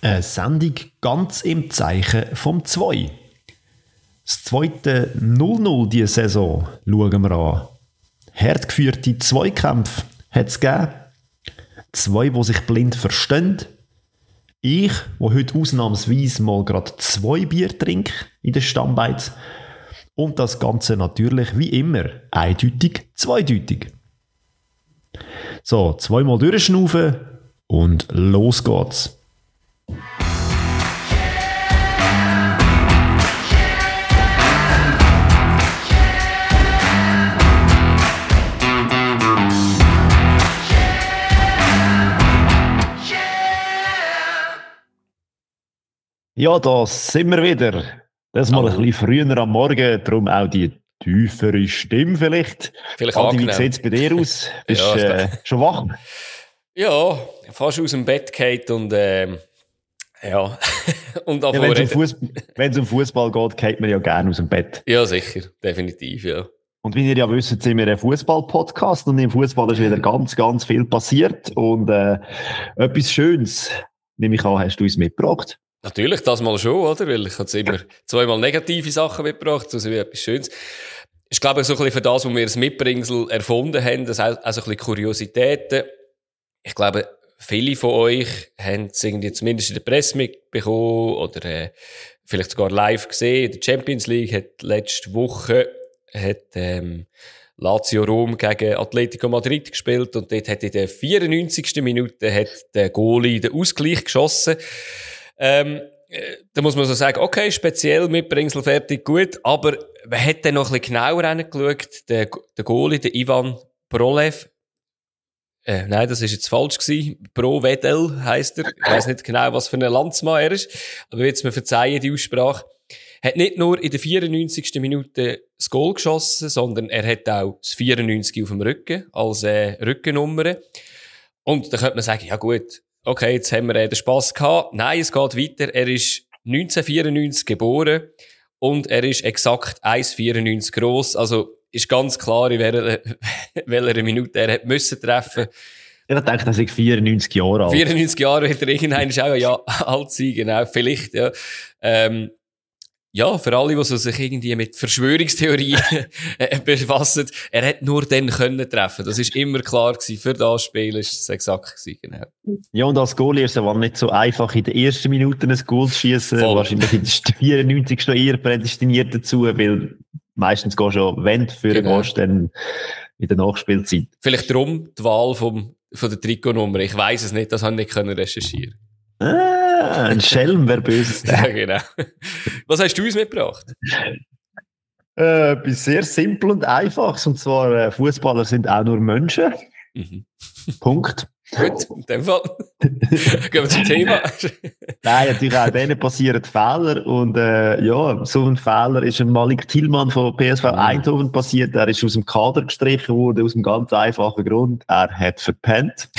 Eine Sendung ganz im Zeichen vom 2. Das zweite 0-0 diese Saison schauen wir an. Hart geführte Zweikämpfe hat es gegeben. Zwei, die sich blind verstehen. Ich, wo heute ausnahmsweise mal gerade zwei Bier trinke in der Stammbeiz. Und das Ganze natürlich wie immer eindeutig, zweideutig. So, zweimal durchschnaufen und los geht's. Ja, da sind wir wieder. Das mal ein bisschen früher am Morgen, darum auch die tiefere Stimme vielleicht. Vielleicht Adi, wie sieht es bei dir aus? Bist Ja, äh, schon wach? Ja, fast aus dem Bett geht und ähm, ja. und Ja, Wenn es um, reden. Fuß, wenn's um Fußball geht, geht man ja gerne aus dem Bett. Ja, sicher, definitiv, ja. Und wie ihr ja wisst, sind wir ein Fußball-Podcast und im Fußball ist wieder ganz, ganz viel passiert. Und äh, etwas Schönes, nehme ich an, hast du uns mitgebracht. Natürlich, das mal schon, oder? Weil ich jetzt immer zweimal negative Sachen mitgebracht, also wie etwas Schönes. Ich glaube, so ein bisschen für das, wo wir das Mitbringsel erfunden haben, das so ein bisschen Kuriositäten. Ich glaube, viele von euch haben es irgendwie zumindest in der Presse mitbekommen oder äh, vielleicht sogar live gesehen. Die Champions League hat letzte Woche hat, ähm, Lazio Rom gegen Atletico Madrid gespielt und dort hat in der 94. Minute hat der Goalie den Ausgleich geschossen. Ähm, äh, da muss man so sagen, okay, speziell Mitbringsel fertig, gut, aber wer hat dann noch ein bisschen genauer hingeschaut? Der, der Goalie, der Ivan Prolev, äh, nein, das ist jetzt falsch gewesen. Pro Wedel heisst er. Ich weiß nicht genau, was für ein Landsmann er ist. Aber jetzt mir verzeihen die Aussprache. Hat nicht nur in der 94. Minute das Goal geschossen, sondern er hat auch das 94 auf dem Rücken als äh, Rückennummer. Und da könnte man sagen, ja gut, okay, jetzt haben wir äh, den Spass gehabt. Nein, es geht weiter. Er ist 1994 geboren und er ist exakt 1,94 groß. Also ist ganz klar, in welcher, welcher Minute er hat müssen treffen. Ich denke, er ist 94 Jahre alt. 94 Jahre wird er irgendwann auch ja, alt sein, genau, vielleicht, ja. Ähm, ja, für alle, die sich irgendwie mit Verschwörungstheorien äh, befassen, er hat nur dann können treffen. Das ist immer klar gewesen. Für das Spiel ist es exakt gewesen, genau. Ja, und als Goalie ist es aber nicht so einfach, in den ersten Minuten ein Goal zu schießen. Wahrscheinlich in der 94. noch eher prädestiniert dazu, weil meistens gehst du schon, wenn du für Genau. gehst, dann in der Nachspielzeit. Vielleicht darum die Wahl vom, von der Trikotnummer. Ich weiß es nicht, das habe ich nicht können recherchieren. Ah, ein Schelm, wer Böses Ja, genau. Was hast du uns mitgebracht? Äh, etwas sehr simpel und einfaches. Und zwar, äh, Fußballer sind auch nur Menschen. Mhm. Punkt. Gut, in dem Fall. Gehen wir zum Thema. Nein, natürlich auch denen passieren Fehler. Und äh, ja, so ein Fehler ist ein Malik Thielmann von PSV Eindhoven passiert. Er ist aus dem Kader gestrichen worden, aus einem ganz einfachen Grund. Er hat verpennt.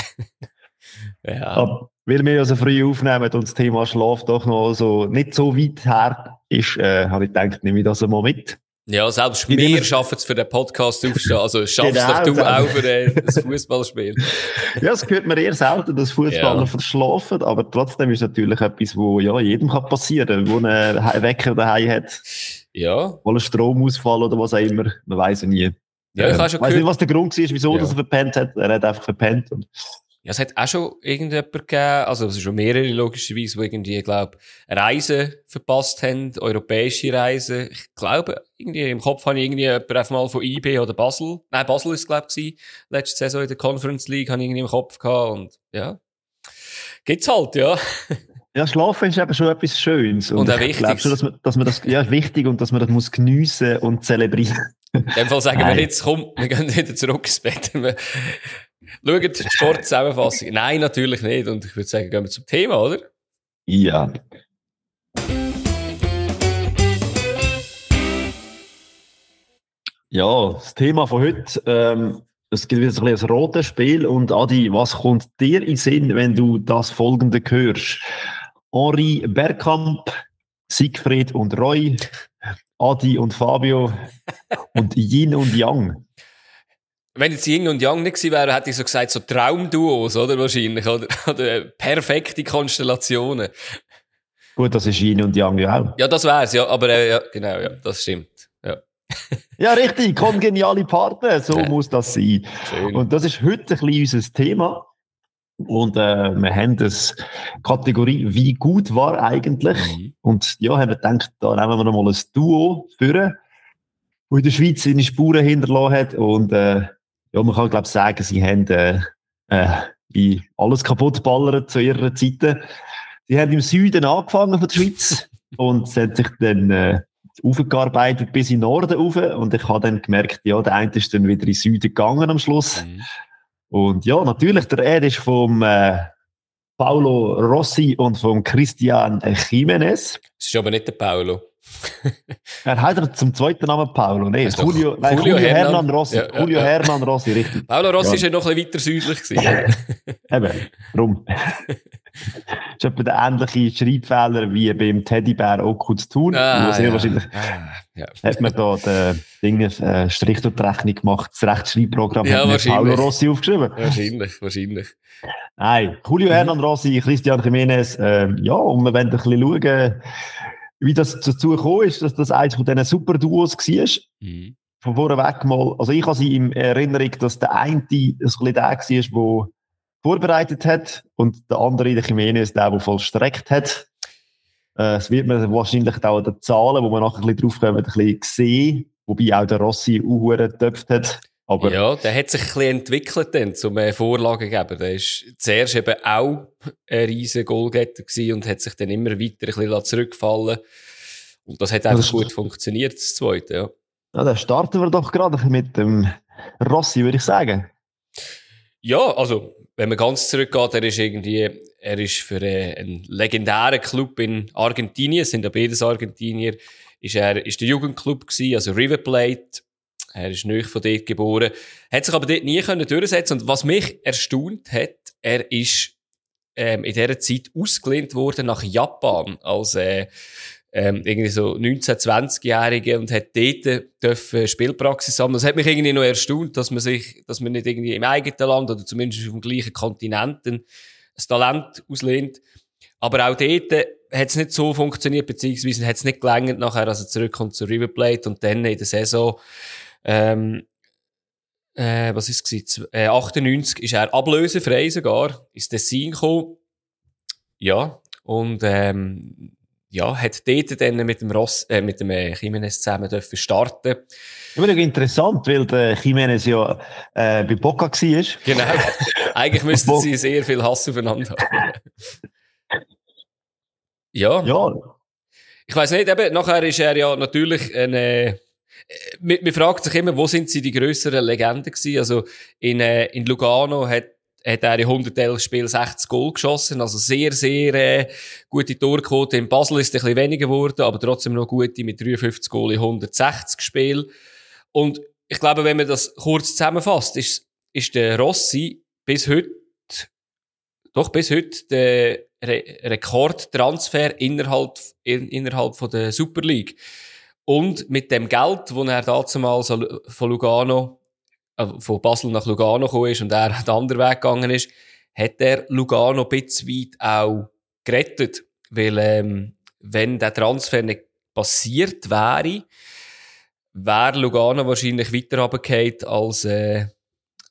ja. Weil wir ja so früh aufnehmen und das Thema Schlaf doch noch so nicht so weit her ist, äh, habe ich gedacht, nehme ich das einmal mit. Ja, selbst Ich wir schaffen es für den Podcast aufstehen. Also schaffst Genau, doch du das- auch für äh, das Fußballspiel. Ja, es gehört mir eher selten, dass Fußballer Ja. verschlafen, aber trotzdem ist es natürlich etwas, wo ja jedem kann passieren, wo einen He- Wecker daheim hat, Ja. wo ein Stromausfall oder was auch immer, man weiß ja nie. Ja, ich Ähm, weiß nicht, was der Grund war, wieso Ja. dass er verpennt hat. Er hat einfach verpennt. Und Ja, es hat auch schon irgendjemand gegeben, also es sind schon mehrere logischerweise, die irgendwie, glaube Reisen verpasst haben, europäische Reisen. Ich glaube, irgendwie im Kopf habe ich irgendwie jemand einfach mal von IB oder Basel, nein, Basel ist es, glaube ich, letzte Saison in der Conference League, habe ich irgendwie im Kopf gehabt und ja. Gibt's halt, ja. ja, Schlafen ist eben schon etwas Schönes. Und auch ich glaube Wichtiges. schon, dass man, dass man das, ja, ist wichtig und dass man das muss geniessen und zelebrieren. In dem Fall sagen Nein. wir jetzt, komm, wir gehen wieder zurück ins Bett. Wir schauen die Sportzusammenfassung. Nein, natürlich nicht. Und ich würde sagen, gehen wir zum Thema, oder? Ja. Ja, das Thema von heute, ähm, es gibt wieder ein, bisschen ein rotes Spiel. Und Adi, was kommt dir in Sinn, wenn du das folgende hörst? Henri Bergkamp, Siegfried und Roy, Adi und Fabio und Yin und Yang. Wenn jetzt Ying und Yang nicht gewesen wären, hätte ich so gesagt, so Traumduos, oder? Wahrscheinlich, oder? oder perfekte Konstellationen. Gut, das ist Yin und Yang ja auch. Ja, das wär's, ja. Aber, äh, ja, genau, ja, das stimmt. Ja. ja, richtig. Kongeniale Partner. So ja. muss das sein. Schön. Und das ist heute ein bisschen unser Thema. Und äh, wir haben das Kategorie, wie gut war eigentlich? Mhm. Und ja, haben wir gedacht, da nehmen wir mal ein Duo führen, wo in der Schweiz seine Spuren hinterlassen hat. Und äh, ja, man kann, glaube ich, sagen, sie haben äh, äh, alles kaputt ballert zu ihrer Zeit. Sie haben im Süden angefangen von der Schweiz und es hat sich dann äh, aufgearbeitet bis in den Norden rauf. Und ich habe dann gemerkt, ja, der eine ist dann wieder in den Süden gegangen am Schluss. Mhm. Und ja, natürlich, der Ed ist vom äh, Paolo Rossi und vom Christian Jimenez. Das ist aber nicht der Paolo. Er hat zum zweiten Namen Paulo, also Julio, nein, Julio, Julio Hernan, Hernan Rossi. Ja, ja, Julio ja. Hernan Rossi, richtig. Paulo Rossi ja. ist ja noch ein bisschen weiter südlich. Eben, warum? das ist etwa der ähnliche Schreibfehler wie beim Teddybär auch zu tun. Ah, sehr wahrscheinlich ah, hat man da den Dinge, äh, Strich durch die Rechnung gemacht, das Rechtschreibprogramm ja, hat Paulo Rossi aufgeschrieben. Wahrscheinlich, wahrscheinlich. Nein, Julio mhm. Hernan Rossi, Christian Jiménez, äh, ja, und wir wollen ein bisschen schauen, wie das dazu gekommen ist, dass das eines von diesen super Duos war. Mhm. Von vorneweg mal, also ich habe sie in Erinnerung, dass der eine ein bisschen der war, der vorbereitet hat und der andere, der Jimenez, der, der vollstreckt hat. Äh, es wird man wahrscheinlich auch an den Zahlen, wo man nachher ein bisschen drauf kommen, ein bisschen sehen, wobei auch der Rossi auch getöpft hat. Aber ja, der hat sich ein bisschen entwickelt dann, zum äh, Vorlagen geben. Der ist zuerst eben auch ein riesiger Goalgetter gewesen und hat sich dann immer weiter ein bisschen zurückfallen Und das hat einfach das gut funktioniert, das zweite, ja. Ja, dann starten wir doch gerade mit dem Rossi, würde ich sagen. Ja, also, wenn man ganz zurückgeht, er ist irgendwie, er ist für äh, einen legendären Club in Argentinien, sind ja beides Argentinier, ist er, ist der Jugendclub gewesen, also River Plate, er ist nicht von dort geboren, hat sich aber dort nie können durchsetzen. Und was mich erstaunt hat, er ist ähm, in dieser Zeit ausgelehnt worden nach Japan als äh, ähm, irgendwie so 19-, 20-Jährige und hat dort dürfen Spielpraxis haben. Das hat mich irgendwie noch erstaunt, dass man sich, dass man nicht irgendwie im eigenen Land oder zumindest auf dem gleichen Kontinent ein Talent auslehnt. Aber auch dort hat es nicht so funktioniert, beziehungsweise hat es nicht gelangt nachher, als er zurückkommt zu River Plate und dann in der Saison ähm, äh, was ist es? Äh, 98 ist er ablösefrei sogar, ist Tessin gekommen. Ja, und ähm, ja, hat dort dann mit dem Ross, äh, mit dem äh, Jimenez zusammen dürfen starten. Immer interessant, weil der Jimenez ja äh, bei Boca war. Genau. Eigentlich müssten sie sehr viel Hass aufeinander haben. ja. Ja. Ich weiß nicht, eben, nachher ist er ja natürlich ein, äh, man, man fragt sich immer, wo sind sie die grösseren Legenden gewesen? Also, in, äh, in Lugano hat hat er in 111 Spielen 60 Goal geschossen, also sehr, sehr äh, gute Torquote. In Basel ist es ein bisschen weniger geworden, aber trotzdem noch gute mit 53 Goal in 160 Spielen. Und ich glaube, wenn man das kurz zusammenfasst, ist, ist der Rossi bis heute, doch bis heute der Re Rekordtransfer innerhalb, in, innerhalb von der Super League. Und mit dem Geld, das er damals von Lugano, äh, von Basel nach Lugano gekommen ist und er den anderen Weg gegangen ist, hat er Lugano ein bisschen weit auch gerettet. Weil, ähm, wenn der Transfer nicht passiert wäre, wäre Lugano wahrscheinlich weiter runtergefallen, als, äh,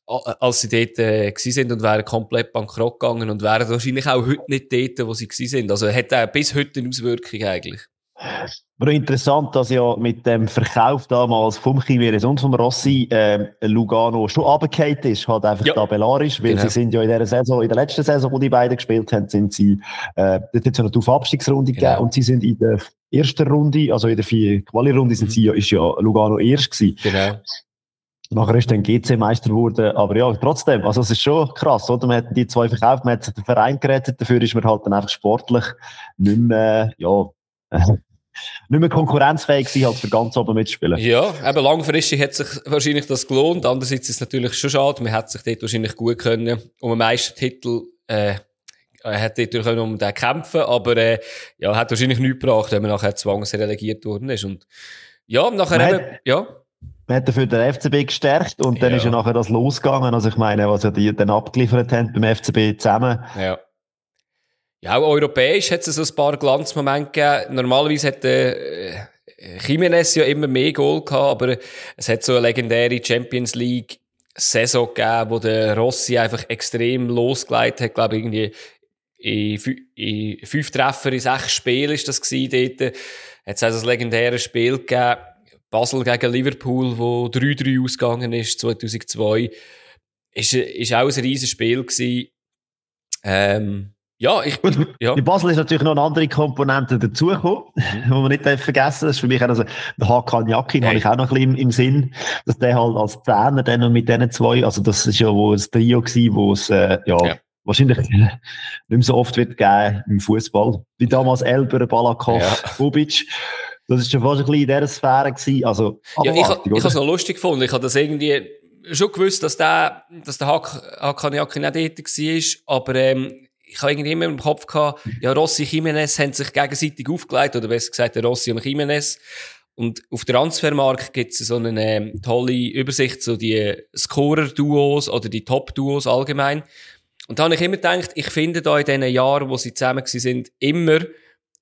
als sie dort äh, sind und wären komplett bankrott gegangen und wären wahrscheinlich auch heute nicht dort, wo sie sind. Also hat er bis heute eine Auswirkung eigentlich. Aber interessant, dass ja mit dem Verkauf damals vom Chimeres und vom Rossi äh, Lugano schon runtergefallen ist, halt einfach ja. tabellarisch, weil genau. sie sind ja in der Saison, in der letzten Saison, wo die beiden gespielt haben, sind sie, äh, dort hat es ja noch auf Abstiegsrunde genau. gegeben und sie sind in der ersten Runde, also in der vier Quali-Runde sind mhm. sie, ist ja Lugano erst gewesen. Genau. Nachher ist dann GC Meister geworden, aber ja, trotzdem, also es ist schon krass, oder? Man hat die zwei verkauft, man hat den Verein gerettet, dafür ist man halt dann einfach sportlich nicht mehr, ja, nicht mehr konkurrenzfähig sein, als für ganz oben mitspielen. Ja, eben langfristig hat sich wahrscheinlich das gelohnt. Andererseits ist es natürlich schon schade. Man hätte sich dort wahrscheinlich gut können um einen Meistertitel, äh, hätte dort können um den kämpfen, aber, äh, ja, hat wahrscheinlich nichts gebracht, wenn man nachher zwangsrelegiert worden ist. Und, ja, nachher man eben, ja. man hat dafür den FCB gestärkt und dann ja. ist ja nachher das losgegangen. Also ich meine, was ja die dann abgeliefert haben beim FCB zusammen. Ja. Ja, auch europäisch hat es so ein paar Glanzmomente gegeben. Normalerweise hat äh, Jimenez ja immer mehr Goal gehabt, aber es hat so eine legendäre Champions League Saison gegeben, wo der Rossi einfach extrem losgeleitet hat, glaube irgendwie in, in fünf Treffer in sechs Spielen ist das gewesen dort. Hat es also ein legendäres Spiel gegeben Basel gegen Liverpool, wo 3-3 ausgegangen ist, 2002. Ist, ist auch ein riesiges Spiel gewesen. Ähm, ja, ich, Gut, ja. Bei Basel ist natürlich noch eine andere Komponente dazugekommen, mhm. die man nicht vergessen Das ist für mich also, der Hakan Yakin hey. habe ich auch noch ein bisschen im, im Sinn, dass der halt als Trainer dann mit diesen zwei, also das ist ja wo das Trio gewesen, wo es, äh, ja, ja, wahrscheinlich nicht mehr so oft wird geben im Fußball. Wie damals Elber, Balakov, ja. Bubic. Das ist schon fast ein bisschen in dieser Sphäre gewesen. Also, ja, ich, ich habe es noch lustig gefunden. Ich habe das irgendwie schon gewusst, dass der, dass der Hakan Yakin nicht dort war, aber, ähm, ich habe irgendwie immer im Kopf gehabt, ja, Rossi und Jimenez haben sich gegenseitig aufgelegt, oder besser gesagt, der Rossi und Jimenez. Und auf der Transfermarkt gibt es so eine ähm, tolle Übersicht, so die Scorer-Duos oder die Top-Duos allgemein. Und da habe ich immer gedacht, ich finde da in diesen Jahren, wo sie zusammen sind, immer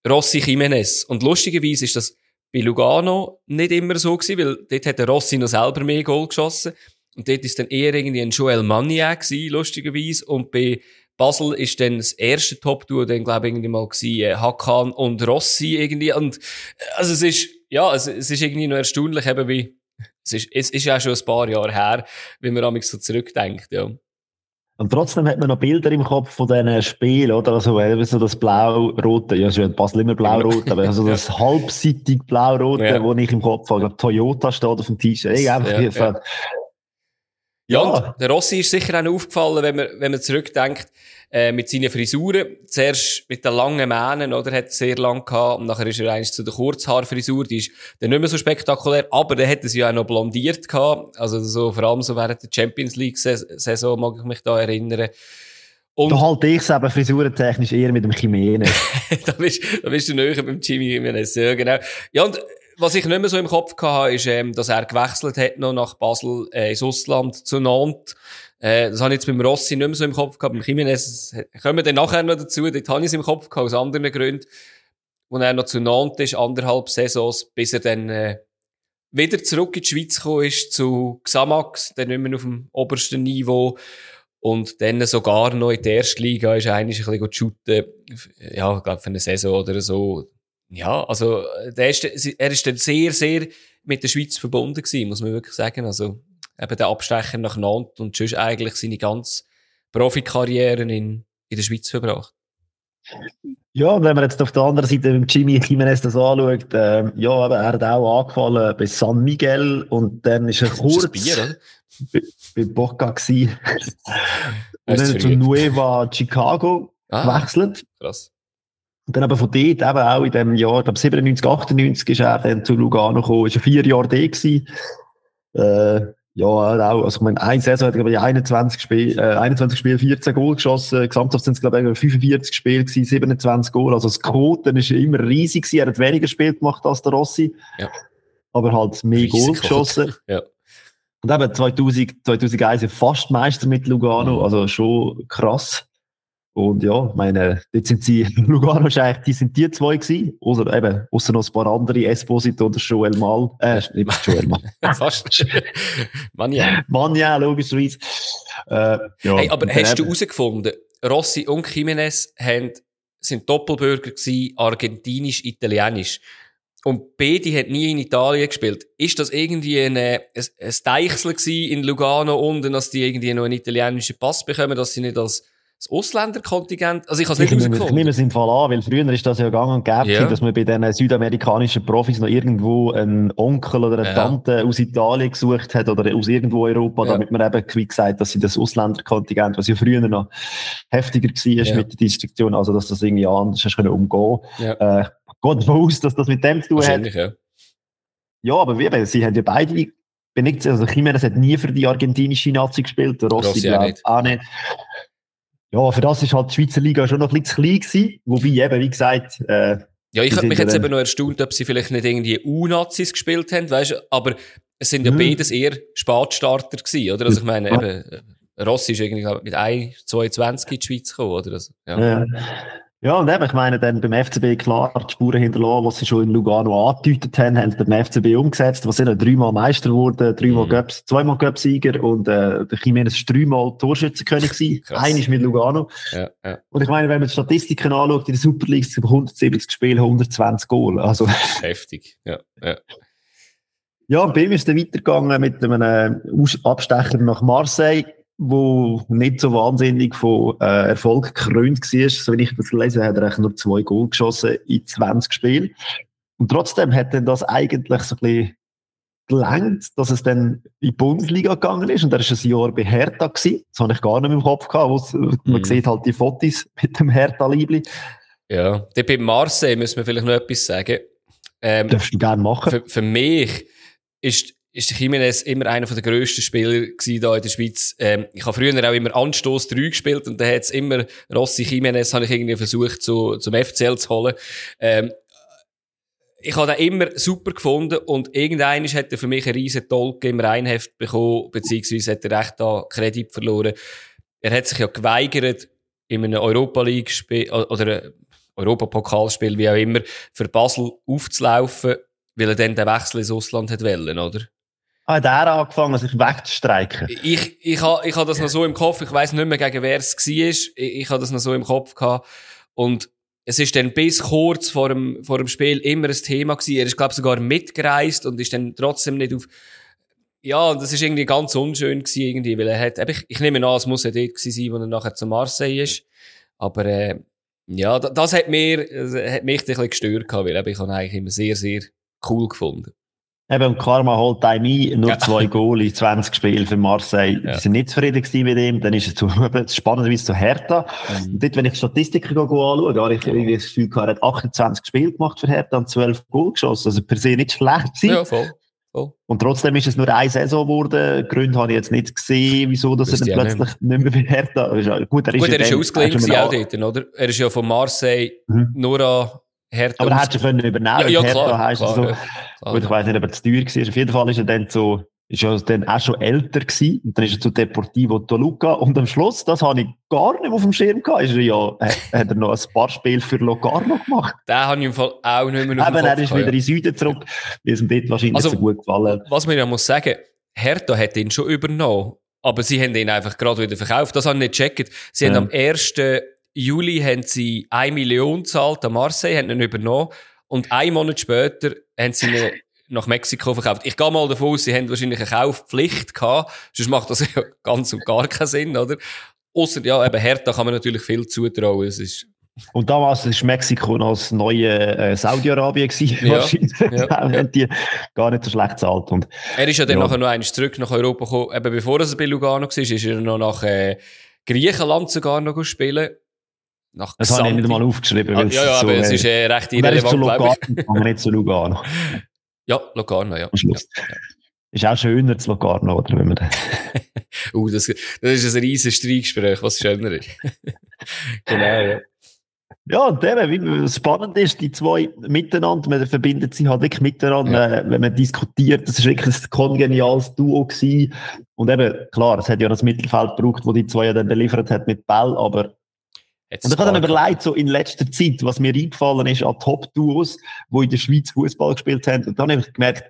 Rossi Jimenez. Und lustigerweise ist das bei Lugano nicht immer so gewesen, weil dort hat der Rossi noch selber mehr Goal geschossen. Und dort ist dann eher irgendwie ein Joel Magnier gewesen, lustigerweise. Und bei Basel ist dann das erste Top-Duo, dann glaube ich irgendwie mal gewesen, äh, Hakan und Rossi irgendwie. Und, äh, also es ist, ja, es, es ist irgendwie noch erstaunlich eben wie, es ist, es ist ja schon ein paar Jahre her, wie man damit so zurückdenkt, ja. Und trotzdem hat man noch Bilder im Kopf von diesen Spielen, oder? Also, so das blau-rote, ja, es Basel immer blau-rot, aber also das halbseitig blau-rote, ja. wo ich im Kopf habe, Toyota steht auf dem T-Shirt. Ja, ja, ja. Ja, der Rossi ist sicher auch aufgefallen, wenn man, wenn man zurückdenkt, äh, mit seinen Frisuren. Zuerst mit den langen Mähnen, oder? Hat er sehr lang gehabt. Und nachher ist er eigentlich zu der Kurzhaarfrisur. Die ist dann nicht mehr so spektakulär. Aber dann hat er sie ja auch noch blondiert gehabt. Also so, vor allem so während der Champions League Saison mag ich mich da erinnern. Und da halte ich es eben frisurentechnisch eher mit dem Jimenez. da, bist, da bist du näher beim Jimmy Jimenez, ja, genau. Ja, und was ich nicht mehr so im Kopf hatte, ist, ähm, dass er gewechselt hat noch nach Basel äh, ins Ausland zu Nantes. Äh, das habe ich jetzt beim Rossi nicht mehr so im Kopf gehabt. Beim Jimenez kommen wir dann nachher noch dazu. Dort habe ich es im Kopf gehabt, aus anderen Gründen. Wo er noch zu Nantes ist, anderthalb Saisons, bis er dann äh, wieder zurück in die Schweiz gekommen ist, zu Xamax, dann nicht mehr auf dem obersten Niveau. Und dann sogar noch in der ersten Liga ist eigentlich ein bisschen shooten. Ja, ich glaube, für eine Saison oder so ja, also der ist, er ist dann sehr, sehr mit der Schweiz verbunden gewesen, muss man wirklich sagen. Also eben der Abstecher nach Nantes und sonst eigentlich seine ganze Profikarriere in, in der Schweiz verbracht. Ja, und wenn man jetzt auf der anderen Seite mit Jimmy Jimenez das anschaut, äh, ja, aber er hat auch angefallen bei San Miguel und dann ist er kurz ist Bier, bei, bei Boca gewesen. und dann zu Nueva Chicago ah, gewechselt. Krass. Und dann aber von dort eben auch in dem Jahr, ich glaube 97, 98 ist er dann zu Lugano gekommen, ist ja vier Jahre da gewesen. Äh, ja, auch, also ich meine, eine Saison hat er, glaube ich, 21 Spiele, äh, 21 Spiele, 14 Goal geschossen. Gesamthaft sind es, glaube ich, 45 Spiele gewesen, 27 Goal. Also das Quoten ist immer riesig gewesen. Er hat weniger Spiele gemacht als der Rossi. Ja. Aber halt mehr Goal geschossen. Ja. Und eben 2000, 2001 fast Meister mit Lugano. Also schon krass. Und ja, meine, jetzt sind sie, Lugano ist eigentlich, die sind die zwei gewesen, oder eben, außer noch ein paar andere, Esposito oder Joel Mal, äh, nicht Joel Mal. Fast. Manja. Manja, logischerweise. Äh, ja, hey, aber hast du herausgefunden, Rossi und Jimenez haben, sind Doppelbürger gewesen, argentinisch-italienisch. Und beide hat nie in Italien gespielt. Ist das irgendwie ein, ein, ein Deichsel in Lugano unten, dass die irgendwie noch einen italienischen Pass bekommen, dass sie nicht als das Ausländerkontingent, also ich habe es nicht herausgefunden. Ich nehme es im Fall an, weil früher ist das ja gegangen und gäbe, ja. dass man bei den südamerikanischen Profis noch irgendwo einen Onkel oder eine ja. Tante aus Italien gesucht hat oder aus irgendwo Europa, ja. damit man eben, wie gesagt, dass sie das Ausländerkontingent, was ja früher noch heftiger war mit der Distinktion, also dass das irgendwie anders hast können umgehen. Ja. Äh, davon aus, dass das mit dem zu tun hat. Ja. ja, aber wie, sie haben ja beide also Jimenez hat nie für die argentinische Nazi gespielt, der Rossi, Rossi auch nicht. Auch nicht. Ja, für das ist halt die Schweizer Liga schon noch ein bisschen klein gewesen. Wobei eben, wie gesagt, äh, ja, ich habe mich jetzt eben noch erstaunt, ob sie vielleicht nicht irgendwie U-Nazis gespielt haben, weißt aber es sind ja mhm. beides eher Spatstarter gewesen, oder? Also ich meine, eben, Rossi ist irgendwie mit 1,22 in die Schweiz gekommen, oder? Also, ja. ja. Ja, und eben, ich meine, dann beim FCB klar, die Spuren hinterlassen, was sie schon in Lugano angedeutet haben, haben sie beim FCB umgesetzt, was sind dreimal Meister geworden, dreimal mhm. Göps, zweimal Göpsieger und äh, der Jimenez ist dreimal Torschützenkönig gewesen, ist mit Lugano. Ja, ja. Und ich meine, wenn man die Statistiken anschaut, in der Super League sind 170 Spiele, 120 Goal, also. Heftig, ja, ja. Ja, bei ihm ist es dann weitergegangen mit einem äh, Abstecher nach Marseille wo nicht so wahnsinnig von äh, Erfolg gekrönt war. So wie ich das lese, hat er nur zwei Goal geschossen in 20 Spielen. Und trotzdem hat er das eigentlich so ein bisschen gelangt, dass es dann in die Bundesliga gegangen ist. Und er war ein Jahr bei Hertha. Gewesen. Das habe ich gar nicht im Kopf gehabt. Mhm. Man sieht halt die Fotos mit dem Hertha-Liebli. Ja, der bei Marseille müssen wir vielleicht noch etwas sagen. Ähm, Darfst du gerne machen. Für, für mich ist ist der Jimenez immer einer der grössten Spieler gewesen da in der Schweiz. Ähm, ich habe früher auch immer Anstoß 3 gespielt und da hat es immer Rossi Jimenez habe ich irgendwie versucht zu, zum FCL zu holen. Ähm, ich habe den immer super gefunden und irgendeiner hat er für mich einen riesen Tolk im Reinheft bekommen, beziehungsweise hat er recht da Kredit verloren. Er hat sich ja geweigert, in einem Europa League Spiel oder Europapokalspiel, wie auch immer, für Basel aufzulaufen, weil er dann den Wechsel ins Ausland hat wollen, oder? Hat er angefangen, sich wegzustreiken? Ich, ich habe ich ha das noch so im Kopf, ich weiß nicht mehr, gegen wer es war. Ich, ich habe das noch so im Kopf gehabt. Und es ist dann bis kurz vor dem, vor dem Spiel immer ein Thema gewesen. Er ist, glaube sogar mitgereist und ist dann trotzdem nicht auf, ja, das ist irgendwie ganz unschön gewesen, irgendwie, weil er hat, ich, ich nehme an, es muss ja dort gewesen sein, wo er nachher zu Marseille ist. Aber, äh, ja, das, das hat mir, das hat mich ein bisschen gestört gehabt, weil ich habe eigentlich immer sehr, sehr cool gefunden. Eben, Karma holt einem ein, nur ja. zwei Goal in 20 Spielen für Marseille. Ja. Die sind nicht zufrieden mit ihm. Dann ist es zu, spannenderweise zu Hertha. Mhm. Und dort, wenn ich Statistiken anschaue, habe ich irgendwie das Gefühl, er hat 28 Spiele gemacht für Hertha und 12 Goal geschossen. Also per se nicht schlecht sein. Ja, voll. voll. Und trotzdem ist es nur eine Saison geworden. Gründe habe ich jetzt nicht gesehen, wieso dass er dann plötzlich nicht mehr bei Hertha ist. Gut, er ist, Gut, er ist ausgelegt auch dort, oder? Er ist ja von Marseille mhm. nur an Hertha aber er hätte schon übernehmen ja, ja, Hertha klar, heisst klar, so, ja, gut, ich weiss nicht, ob er zu teuer war. Auf jeden Fall ist er dann so, ist er dann auch schon älter gewesen. Und dann ist er zu Deportivo Toluca. Und am Schluss, das habe ich gar nicht auf dem Schirm gehabt, ist er ja, hat er noch ein paar Spiele für Locarno gemacht. Den habe ich im Fall auch nicht mehr auf Eben, er ist wieder ja. in Süden zurück, weil es ihm dort wahrscheinlich also, so gut gefallen Was man ja muss sagen, Hertha hat ihn schon übernommen. Aber sie haben ihn einfach gerade wieder verkauft. Das habe ich nicht gecheckt. Sie ja. haben am ersten Juli haben sie 1 Million gezahlt an Marseille, haben ihn übernommen. Und einen Monat später haben sie ihn nach Mexiko verkauft. Ich gehe mal davon aus, sie haben wahrscheinlich eine Kaufpflicht gehabt. Sonst macht das ja ganz und gar keinen Sinn, oder? Außer, ja, eben Hertha kann man natürlich viel zutrauen. Es ist und damals war Mexiko noch das neue äh, Saudi-Arabien. Ja, wahrscheinlich. Ja, die gar nicht so schlecht gezahlt. Und, er ist ja dann ja. nachher noch einmal zurück nach Europa gekommen. Eben bevor er bei Lugano war, ist er noch nach äh, Griechenland sogar noch spielen. Nach das habe ich nicht mal aufgeschrieben. Ah, ja, ja, so, aber es ist äh, recht irrelevant, glaube ich. Aber nicht zu Lugano. ja, Lugano, ja. Ist auch schöner zu Locarno, oder? Wenn man uh, das, das ist ein riesiges Streitgespräch, was schöner ist. genau, ja. Ja, und eben, wie spannend ist, die zwei miteinander, man verbindet sie halt wirklich miteinander, ja. Äh, wenn man diskutiert, das ist wirklich ein kongeniales Duo gewesen. Und eben, klar, es hat ja das Mittelfeld gebraucht, wo die zwei ja dann beliefert hat mit Bell, aber Jetzt und ich habe dann überlegt, so in letzter Zeit, was mir eingefallen ist an Top-Duos, die in der Schweiz Fußball gespielt haben. Und dann habe ich gemerkt,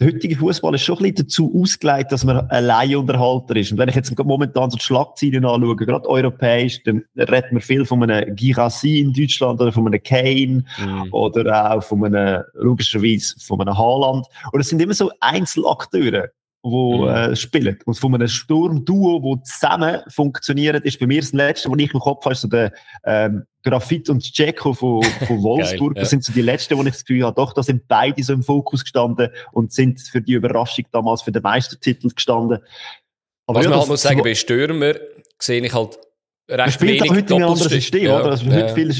der heutige Fußball ist schon ein bisschen dazu ausgelegt, dass man allein Unterhalter ist. Und wenn ich jetzt momentan so die Schlagzeilen anschaue, gerade europäisch, dann redet man viel von einem Girassi in Deutschland oder von einem Kane mhm. oder auch von einem, logischerweise, von einem Haaland. Und es sind immer so Einzelakteure wo mhm. äh, spielen. Und von einem Sturmduo, wo zusammen funktioniert, ist bei mir das Letzte, was ich im Kopf habe, so der ähm, Grafit und Dzeko von, von Wolfsburg. Geil, ja. Das sind so die Letzten, wo ich das Gefühl habe, doch, da sind beide so im Fokus gestanden und sind für die Überraschung damals für den Meistertitel gestanden. Aber was ja, man halt muss sagen, bei Stürmer sehe ich halt recht spielt wenig heute ein anderes System, ja, oder? Also ja. heute viel,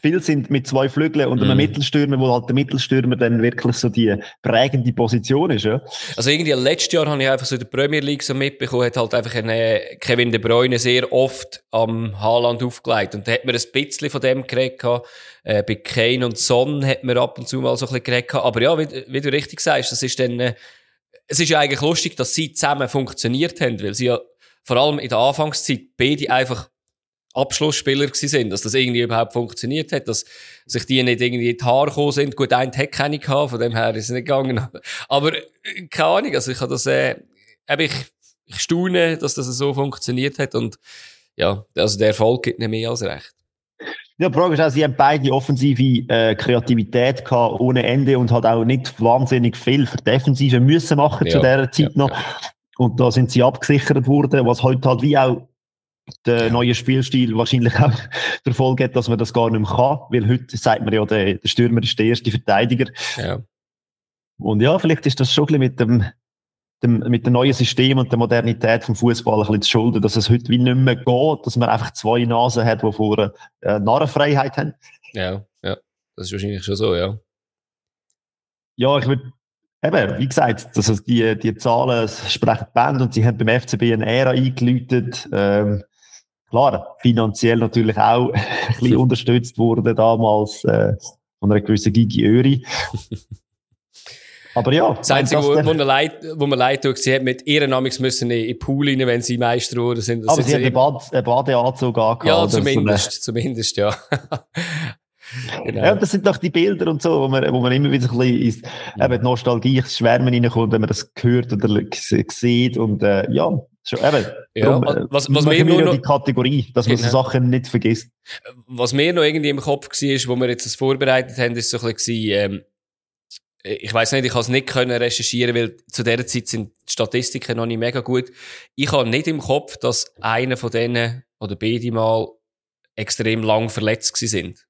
viel sind mit zwei Flügeln und einem mm. Mittelstürmer, wo halt der Mittelstürmer dann wirklich so die prägende Position ist, ja. Also irgendwie letztes Jahr habe ich einfach so in der Premier League so mitbekommen, hat halt einfach eine Kevin De Bruyne sehr oft am Haaland aufgelegt und da hat man ein bisschen von dem geredet äh, bei Kane und Son hat man ab und zu mal so ein bisschen geredet aber ja, wie, wie, du richtig sagst, das ist dann, äh, es ist ja eigentlich lustig, dass sie zusammen funktioniert haben, weil sie ja vor allem in der Anfangszeit beide einfach Abschlussspieler sind, dass das irgendwie überhaupt funktioniert hat, dass sich die nicht irgendwie in die Haare gekommen sind. Gut, ein hat keine gehabt, von dem her ist es nicht gegangen. Aber, äh, keine Ahnung, also ich habe das, äh, ich, ich staune, dass das so funktioniert hat und, ja, also der Erfolg gibt nicht mehr als recht. Ja, die Frage ist auch, sie haben beide offensive äh, Kreativität gehabt, ohne Ende und halt auch nicht wahnsinnig viel für Defensive müssen machen ja, zu dieser Zeit ja, noch. Ja. Und da sind sie abgesichert worden, was heute halt wie auch der neue Spielstil wahrscheinlich auch der Folge hat, dass man das gar nicht mehr kann, weil heute sagt man ja, der, der Stürmer ist der erste Verteidiger. Ja. Und ja, vielleicht ist das schon ein bisschen mit dem, dem, mit dem neuen System und der Modernität vom Fußball ein bisschen zu schulden, dass es heute wie nicht mehr geht, dass man einfach zwei Nasen hat, die vorher äh, Narrenfreiheit haben. Ja, ja, das ist wahrscheinlich schon so, ja. Ja, ich würde Eben, wie gesagt, also die, die Zahlen sprechen Band und sie haben beim FCB eine Ära eingeläutet. Ähm, klar, finanziell natürlich auch ein bisschen unterstützt wurde damals äh, von einer gewissen Gigi Öri. Aber ja. Das Einzige, wo, wo, leid, wo man leid tut, sie hat mit ihren Namens müssen in den Pool rein, wenn sie Meister wurden. Sind, aber sie hat einen, Bad, einen Badeanzug angehabt. Ja, zumindest, so zumindest, ja. Genau. Ja, das sind doch die Bilder und so, wo man, wo man immer wieder ein bisschen ins, ja. eben, Nostalgie, ins Schwärmen reinkommt, wenn man das hört oder sieht und, äh, ja, schon, eben. Ja, darum, äh, was, was mir nur noch, die Kategorie, dass man genau. so Sachen nicht vergisst. Was mir noch irgendwie im Kopf war, wo wir jetzt das vorbereitet haben, ist so ein bisschen, ähm, ich weiß nicht, ich habe es nicht können recherchieren, weil zu der Zeit sind die Statistiken noch nicht mega gut. Ich habe nicht im Kopf, dass einer von denen oder beide mal extrem lang verletzt sind.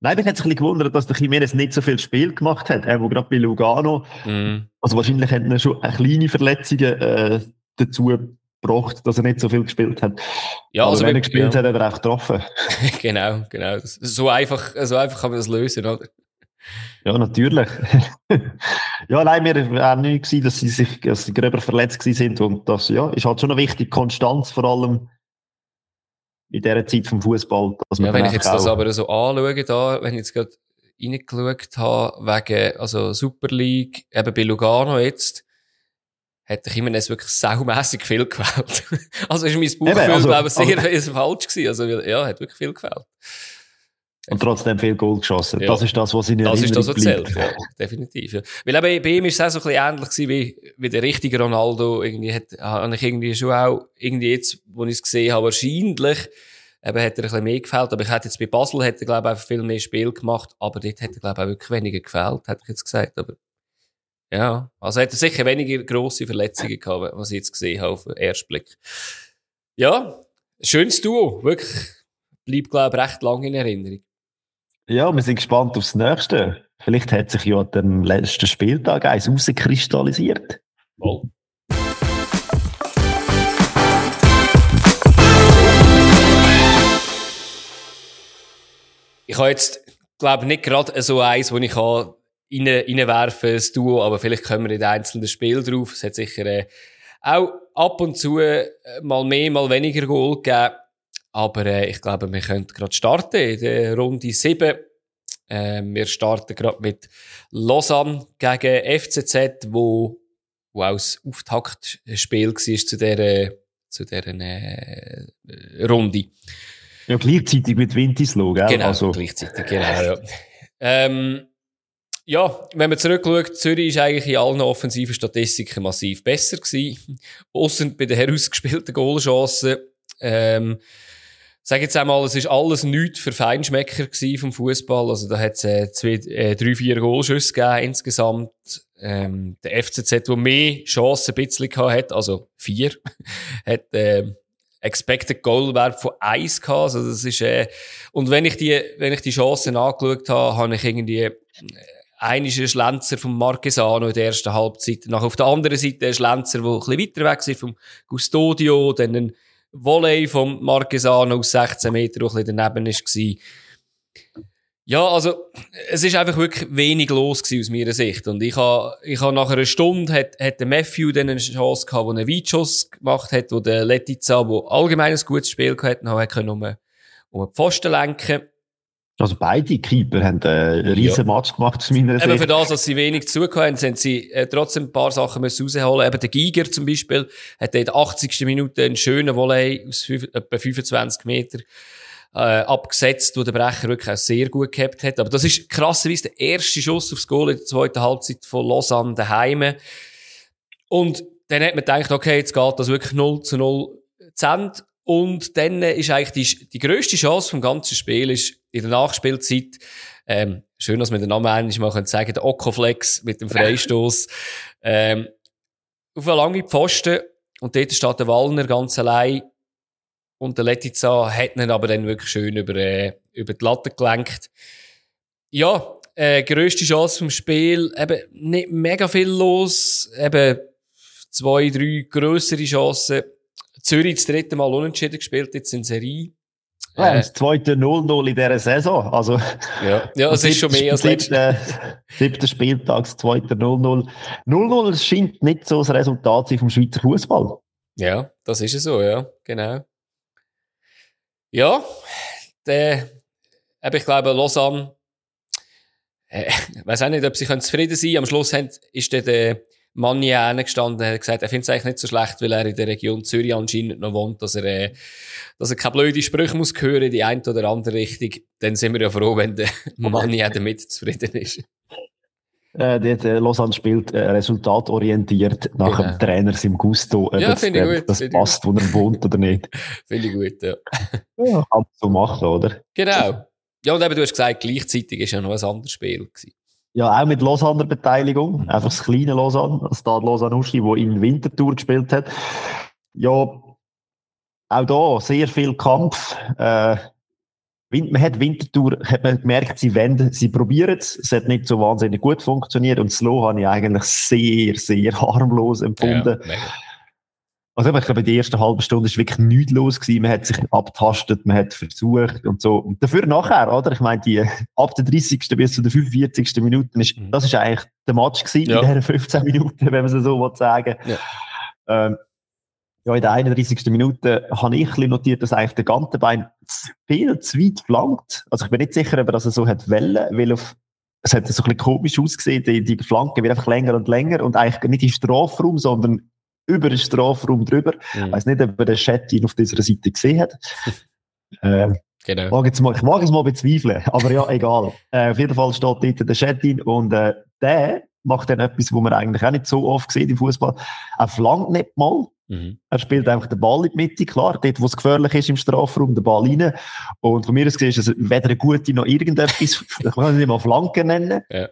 Nein, mich hat sich ein bisschen gewundert, dass der Jiménez nicht so viel Spiel gemacht hat, er, wo gerade bei Lugano, mm. also wahrscheinlich hat er schon eine kleine Verletzungen äh, dazu gebracht, dass er nicht so viel gespielt hat. Ja, Aber also wenn er gespielt ja. hat, hat er auch getroffen. genau, genau. So einfach, so einfach kann man das lösen, oder? Ja, natürlich. ja, nein, mir war nicht gewesen, dass sie sich, dass sie gröber verletzt sind und das, ja, ist halt schon noch wichtig, Konstanz vor allem in dieser Zeit vom Fußball. Ja, wenn ich jetzt das aber so anschaue, da, wenn ich jetzt gerade reingeschaut habe, wegen, also Super League, eben bei Lugano jetzt, hätte ich immer wirklich saumässig viel gefällt. also ist mein Bauchgefühl, also, glaube ich, sehr also, falsch gewesen. Also, ja, hat wirklich viel gefällt. Und trotzdem viel Goal geschossen. Ja. Das ist das, was in Das ist das, was zählt, ja. Definitiv, ja. Weil eben bei ihm ist es auch so ein bisschen ähnlich gewesen, wie, wie der richtige Ronaldo. Irgendwie hat, habe ich irgendwie schon auch, irgendwie jetzt, wo ich es gesehen habe, wahrscheinlich, eben hat er ein bisschen mehr gefällt. Aber ich hätte jetzt bei Basel, hätte glaube ich, einfach viel mehr Spiel gemacht. Aber dort hätte er, glaube ich, auch wirklich weniger gefällt, hätte ich jetzt gesagt. Aber, ja. Also hätte er sicher weniger grosse Verletzungen gehabt, was ich jetzt gesehen habe auf den ersten Blick. Ja. Schönes Duo. Wirklich. Bleibt, glaube ich, recht lang in Erinnerung. Ja, wir sind gespannt aufs nächste. Vielleicht hat sich ja an dem letzten Spieltag eins rauskristallisiert. Voll. Ich habe jetzt, glaube nicht gerade so eins, wo ich rein, reinwerfen das Duo, aber vielleicht kommen wir in den einzelnen Spiel drauf. Es hat sicher äh, auch ab und zu äh, mal mehr, mal weniger Goal gegeben. Aber äh, ich glaube, wir können gerade starten in der Runde 7. Äh, wir starten gerade mit Lausanne gegen FCZ, wo, wo auch das Auftaktspiel war zu dieser, zu dieser äh, Runde. Ja, gleichzeitig mit Wintisloh, gell? Genau, also. gleichzeitig, genau, ja. ähm, ja, wenn man zurückschaut, Zürich ist eigentlich in allen offensiven Statistiken massiv besser gewesen. Ausser bei den herausgespielten Goalchancen. Ähm, sag jetzt einmal, es ist alles nichts für Feinschmecker vom Fußball. Also da hat es äh, zwei, äh, drei, vier Goalschüsse gegeben insgesamt. Ähm, der FCZ, der mehr Chancen ein bisschen hat, also vier, hat äh, Expected Goal Wert von eins gehabt. Also das ist, äh, und wenn ich die, wenn ich die Chancen angeschaut habe, habe ich irgendwie äh, einige Schlenzer vom Marquesano in der ersten Halbzeit. Nach auf der anderen Seite ein Schlenzer, der ein bisschen weiter weg ist vom Custodio, dann ein Volley vom Marquesano aus 16 Metern, der ein bisschen daneben war. Ja, also, es ist einfach wirklich wenig los aus meiner Sicht. Und ich habe, ich habe nach einer Stunde hat, hat der Matthew dann eine Chance gehabt, wo einen Weitschuss gemacht hat, wo der Letizia, wo allgemein ein gutes Spiel gehabt hat, hat können um, um den Pfosten lenken. Also beide Keeper haben einen riesen ja. Match gemacht aus meiner Sicht. Eben für das, dass sie wenig zugehört haben, haben sie äh, trotzdem ein paar Sachen müssen rausholen. Eben der Giger zum Beispiel hat in der 80. Minute einen schönen Volley aus etwa 25 Meter äh, abgesetzt, wo der Brecher wirklich auch sehr gut gehabt hat. Aber das ist krasserweise der erste Schuss aufs Goal in der zweiten Halbzeit von Lausanne daheim. Und dann hat man gedacht, okay, jetzt geht das wirklich 0 zu 0 zu Ende. Und dann ist eigentlich die, die grösste Chance vom ganzen Spiel ist in der Nachspielzeit, ähm, schön, dass wir den Namen eigentlich mal können sagen, der Okoflex mit dem Freistoß, ähm, auf eine lange Pfosten. Und dort steht der Wallner ganz allein. Und der Letizia hat ihn aber dann wirklich schön über, äh, über die Latte gelenkt. Ja, äh, grösste Chance vom Spiel, eben nicht mega viel los, eben zwei, drei grössere Chancen. Zürich das dritte Mal unentschieden gespielt, jetzt in Serie. Ja, äh, das zweite 0-0 in dieser Saison. Also, ja, ja es ist schon mehr als siebter, siebter Spieltag, das zweite 0-0. 0-0 scheint nicht so das Resultat vom Schweizer Fußball. Ja, das ist es so, ja, genau. Ja, der, ich glaube, Lausanne, äh, ich weiß auch nicht, ob sie zufrieden sein können. Am Schluss haben, ist der, der Mann hier gestanden und hat gesagt, er findet es eigentlich nicht so schlecht, weil er in der Region Zürich anscheinend noch wohnt, dass er, äh, dass er keine blöde Sprüche muss hören, die eine oder andere Richtung. Dann sind wir ja froh, wenn der Mann hier damit zufrieden ist. Äh, der, äh, Lausanne spielt äh, resultatorientiert nach genau. dem Trainer Sim Gusto, äh, ja, finde ich gut. das passt, wo er wohnt oder nicht. finde ich gut, ja. ja, kann man so machen, oder? Genau. Ja, und eben, du hast gesagt, gleichzeitig war ja noch ein anderes Spiel. Gewesen. Ja, auch mit Lausanne Beteiligung. Einfach das kleine Lausanne, das Stade Lausanne Uschi, der in Winterthur gespielt hat. Ja, auch da sehr viel Kampf. Äh, man hat Winterthur, hat man gemerkt, sie wenden, sie probieren es. Es hat nicht so wahnsinnig gut funktioniert und Slow habe ich eigentlich sehr, sehr harmlos empfunden. Ja, also ich glaube, die erste halbe Stunde ist wirklich nichts los gewesen. Man hat sich abtastet, man hat versucht und so. Und dafür nachher, oder? Ich meine, die, ab der 30. bis zu der 45. Minute, ist, mhm. das ist eigentlich der Match gewesen, ja. in diesen 15 Minuten, wenn man es so will sagen ja. Ähm, ja, in der 31. Minute habe ich notiert, dass eigentlich der ganze Bein viel zu weit flankt. Also ich bin nicht sicher, ob er das so hat wollen, weil auf, es hat so ein bisschen komisch ausgesehen, die, die Flanke wird einfach länger und länger und eigentlich nicht im Strafraum, sondern über den Strafraum drüber. Mhm. Ich weiß nicht, ob er den Chat auf dieser Seite gesehen hat. ähm, genau. Mag jetzt mal, ich mag es mal bezweifeln, aber ja, egal. Äh, auf jeden Fall steht dort der Chat und äh, der macht dann etwas, wo man eigentlich auch nicht so oft sieht im Fußball. Er flankt nicht mal. Mhm. Er spielt einfach den Ball in die Mitte, klar, dort, wo es gefährlich ist im Strafraum, den Ball rein. Und von mir aus gesehen ist es weder eine gute noch irgendetwas, ich kann es nicht mal Flanken nennen. Ja.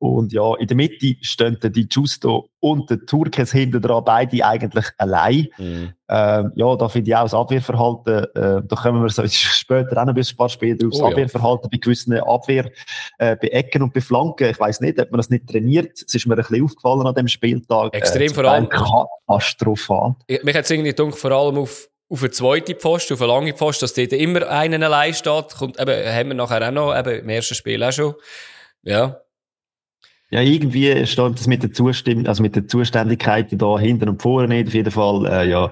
Und ja, in der Mitte stehen die Justo und der Turkes hinten dran, beide eigentlich allein. Mhm. Ähm, ja, da finde ich auch das Abwehrverhalten, äh, da kommen wir so später auch noch ein bisschen paar später aufs oh, Abwehrverhalten ja. bei gewissen Abwehr, äh, bei Ecken und bei Flanken. Ich weiß nicht, ob man das nicht trainiert. Es ist mir ein bisschen aufgefallen an dem Spieltag. Extrem äh, vor allem. Katastrophal. Mich hat es irgendwie gedacht, vor allem auf, auf eine zweite Post, auf eine lange Post, dass dort immer einen allein steht. Kommt, eben, haben wir nachher auch noch, eben, im ersten Spiel auch schon. Ja. Ja, irgendwie stimmt das mit der Zustimmung, also mit der Zuständigkeit da hinten und vorne. Auf jeden Fall, äh, ja.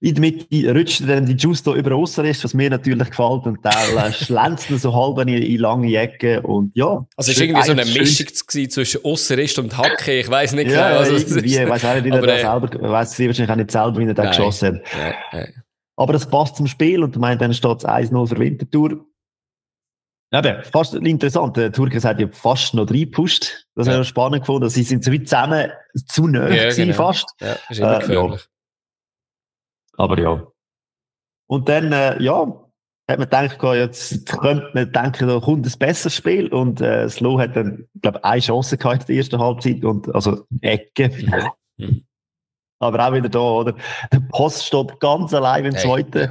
In der Mitte rutscht dann die Justo über Ausserrest, was mir natürlich gefällt, und dann äh, schlänzt so halb in, in lange Ecken und ja. Also es war irgendwie so eine Mischung zwischen Ausserrest und Hacke, ich weiss nicht ja, genau. Also, irgendwie, ich weiss auch nicht, wie er da selber, weiss sie wahrscheinlich auch nicht selber, wie er da geschossen hat. Nein, nein. Aber das passt zum Spiel und ich meine, dann steht es 1-0 für Winterthur. Eben, fast interessant. Der Turkis hat ja fast noch reingepusht. Das ja. habe ich spannend gefunden. Sie sind so wie zusammen zu nahe ja, gewesen, genau. fast. Ja, ist immer äh, ja. Aber ja. Und dann, äh, ja, hat man gedacht, jetzt könnte man denken, da kommt ein besseres Spiel. Und äh, Slow hat dann, glaube eine Chance gehabt in der ersten Halbzeit. Und, also, Ecke. Mhm. Aber auch wieder da, oder? Der Post steht ganz allein im zweiten.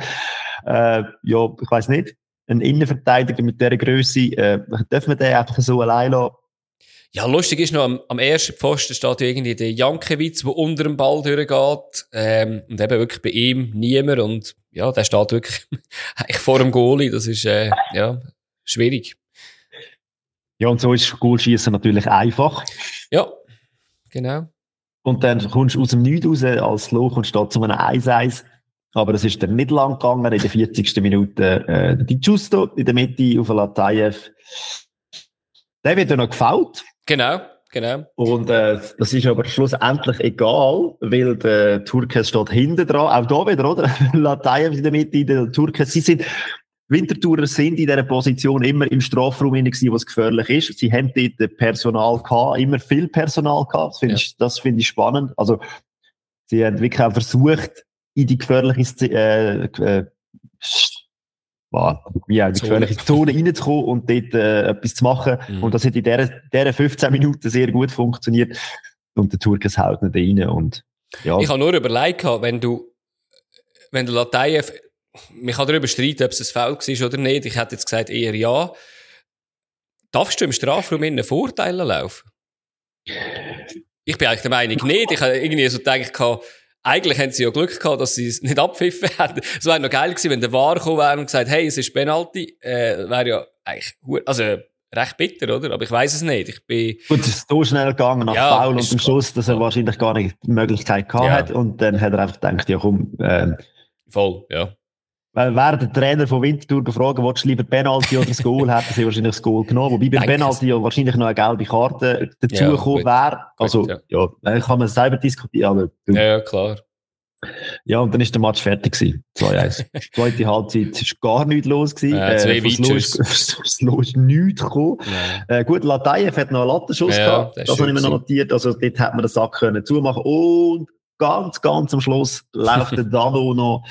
Äh, ja, ich weiß nicht ein Innenverteidiger mit dieser Größe, äh, dürfen wir den einfach so allein lassen? Ja, lustig ist noch, am, am ersten Pfosten steht ja irgendwie der Jankiewicz, der unter dem Ball durchgeht. Ähm, und eben wirklich bei ihm niemand. Und ja, der steht wirklich eigentlich vor dem Goalie. Das ist, äh, ja, schwierig. Ja, und so ist Goalschießen natürlich einfach. Ja, genau. Und dann kommst du aus dem Nichts raus als Loch und steht zu einem 1-1 aber es ist dann nicht lang gegangen. In der 40. Minute äh, die Giusto in der Mitte auf Latayev. Der wird ja noch gefault. Genau, genau. Und äh, das ist aber schlussendlich egal, weil der Turkes steht hinten dran. Auch da wieder, oder? Latayev in der Mitte, der Turkes. Sie sind Wintertourer sind in dieser Position immer im Strafraum gewesen, was gefährlich ist. Sie haben dort Personal gehabt, immer viel Personal gehabt. Das finde ja. ich, das finde ich spannend. Also, sie haben wirklich auch versucht, in die gefährliche, äh, äh, ja, die gefährliche Zone reinzukommen und dort äh, etwas zu machen. Mhm. Und das hat in dieser 15 Minuten sehr gut funktioniert. Und der Turkes haut nicht rein. Und, ja. Ich habe nur überlegt, wenn du, wenn der Lateiev man kann darüber streiten, ob es ein Foul war oder nicht. Ich hätte jetzt gesagt eher ja. Darfst du im Strafraum in Vorteile laufen? Ich bin eigentlich der Meinung nicht. Ich habe irgendwie so gedacht, eigentlich haben sie ja Glück gehabt, dass sie es nicht abpfiffen hätten. Es wäre noch geil gewesen, wenn der War gekommen wäre und gesagt, hey, es ist Penalty. Äh, wäre ja eigentlich, also, recht bitter, oder? Aber ich weiß es nicht. Ich bin... Gut, es ist so schnell gegangen nach ja, Foul und am Schluss, dass er wahrscheinlich gar nicht die Möglichkeit gehabt ja. hat. Und dann hat er einfach gedacht, ja komm, äh, Voll, ja. Weil wäre der Trainer von Winterthur gefragt, willst du lieber Penalty oder das Goal, hätten sie wahrscheinlich das Goal genommen. Wobei bei Penalty ja wahrscheinlich noch eine gelbe Karte dazugekommen ja, wäre. Also, gut, ja. ja, kann man selber diskutieren, aber. Ja, ja, klar. Ja, und dann ist der Match fertig gewesen. 2-1. Zweite Halbzeit ist gar nichts los gewesen. Ja, zwei äh, Slow ist nichts gekommen. Ja. Äh, gut, Latayev hat noch einen Lattenschuss ja, gehabt. Das, das habe ich mir noch notiert. Also, dort hat man den Sack können zumachen. Und ganz, ganz am Schluss läuft der Dano noch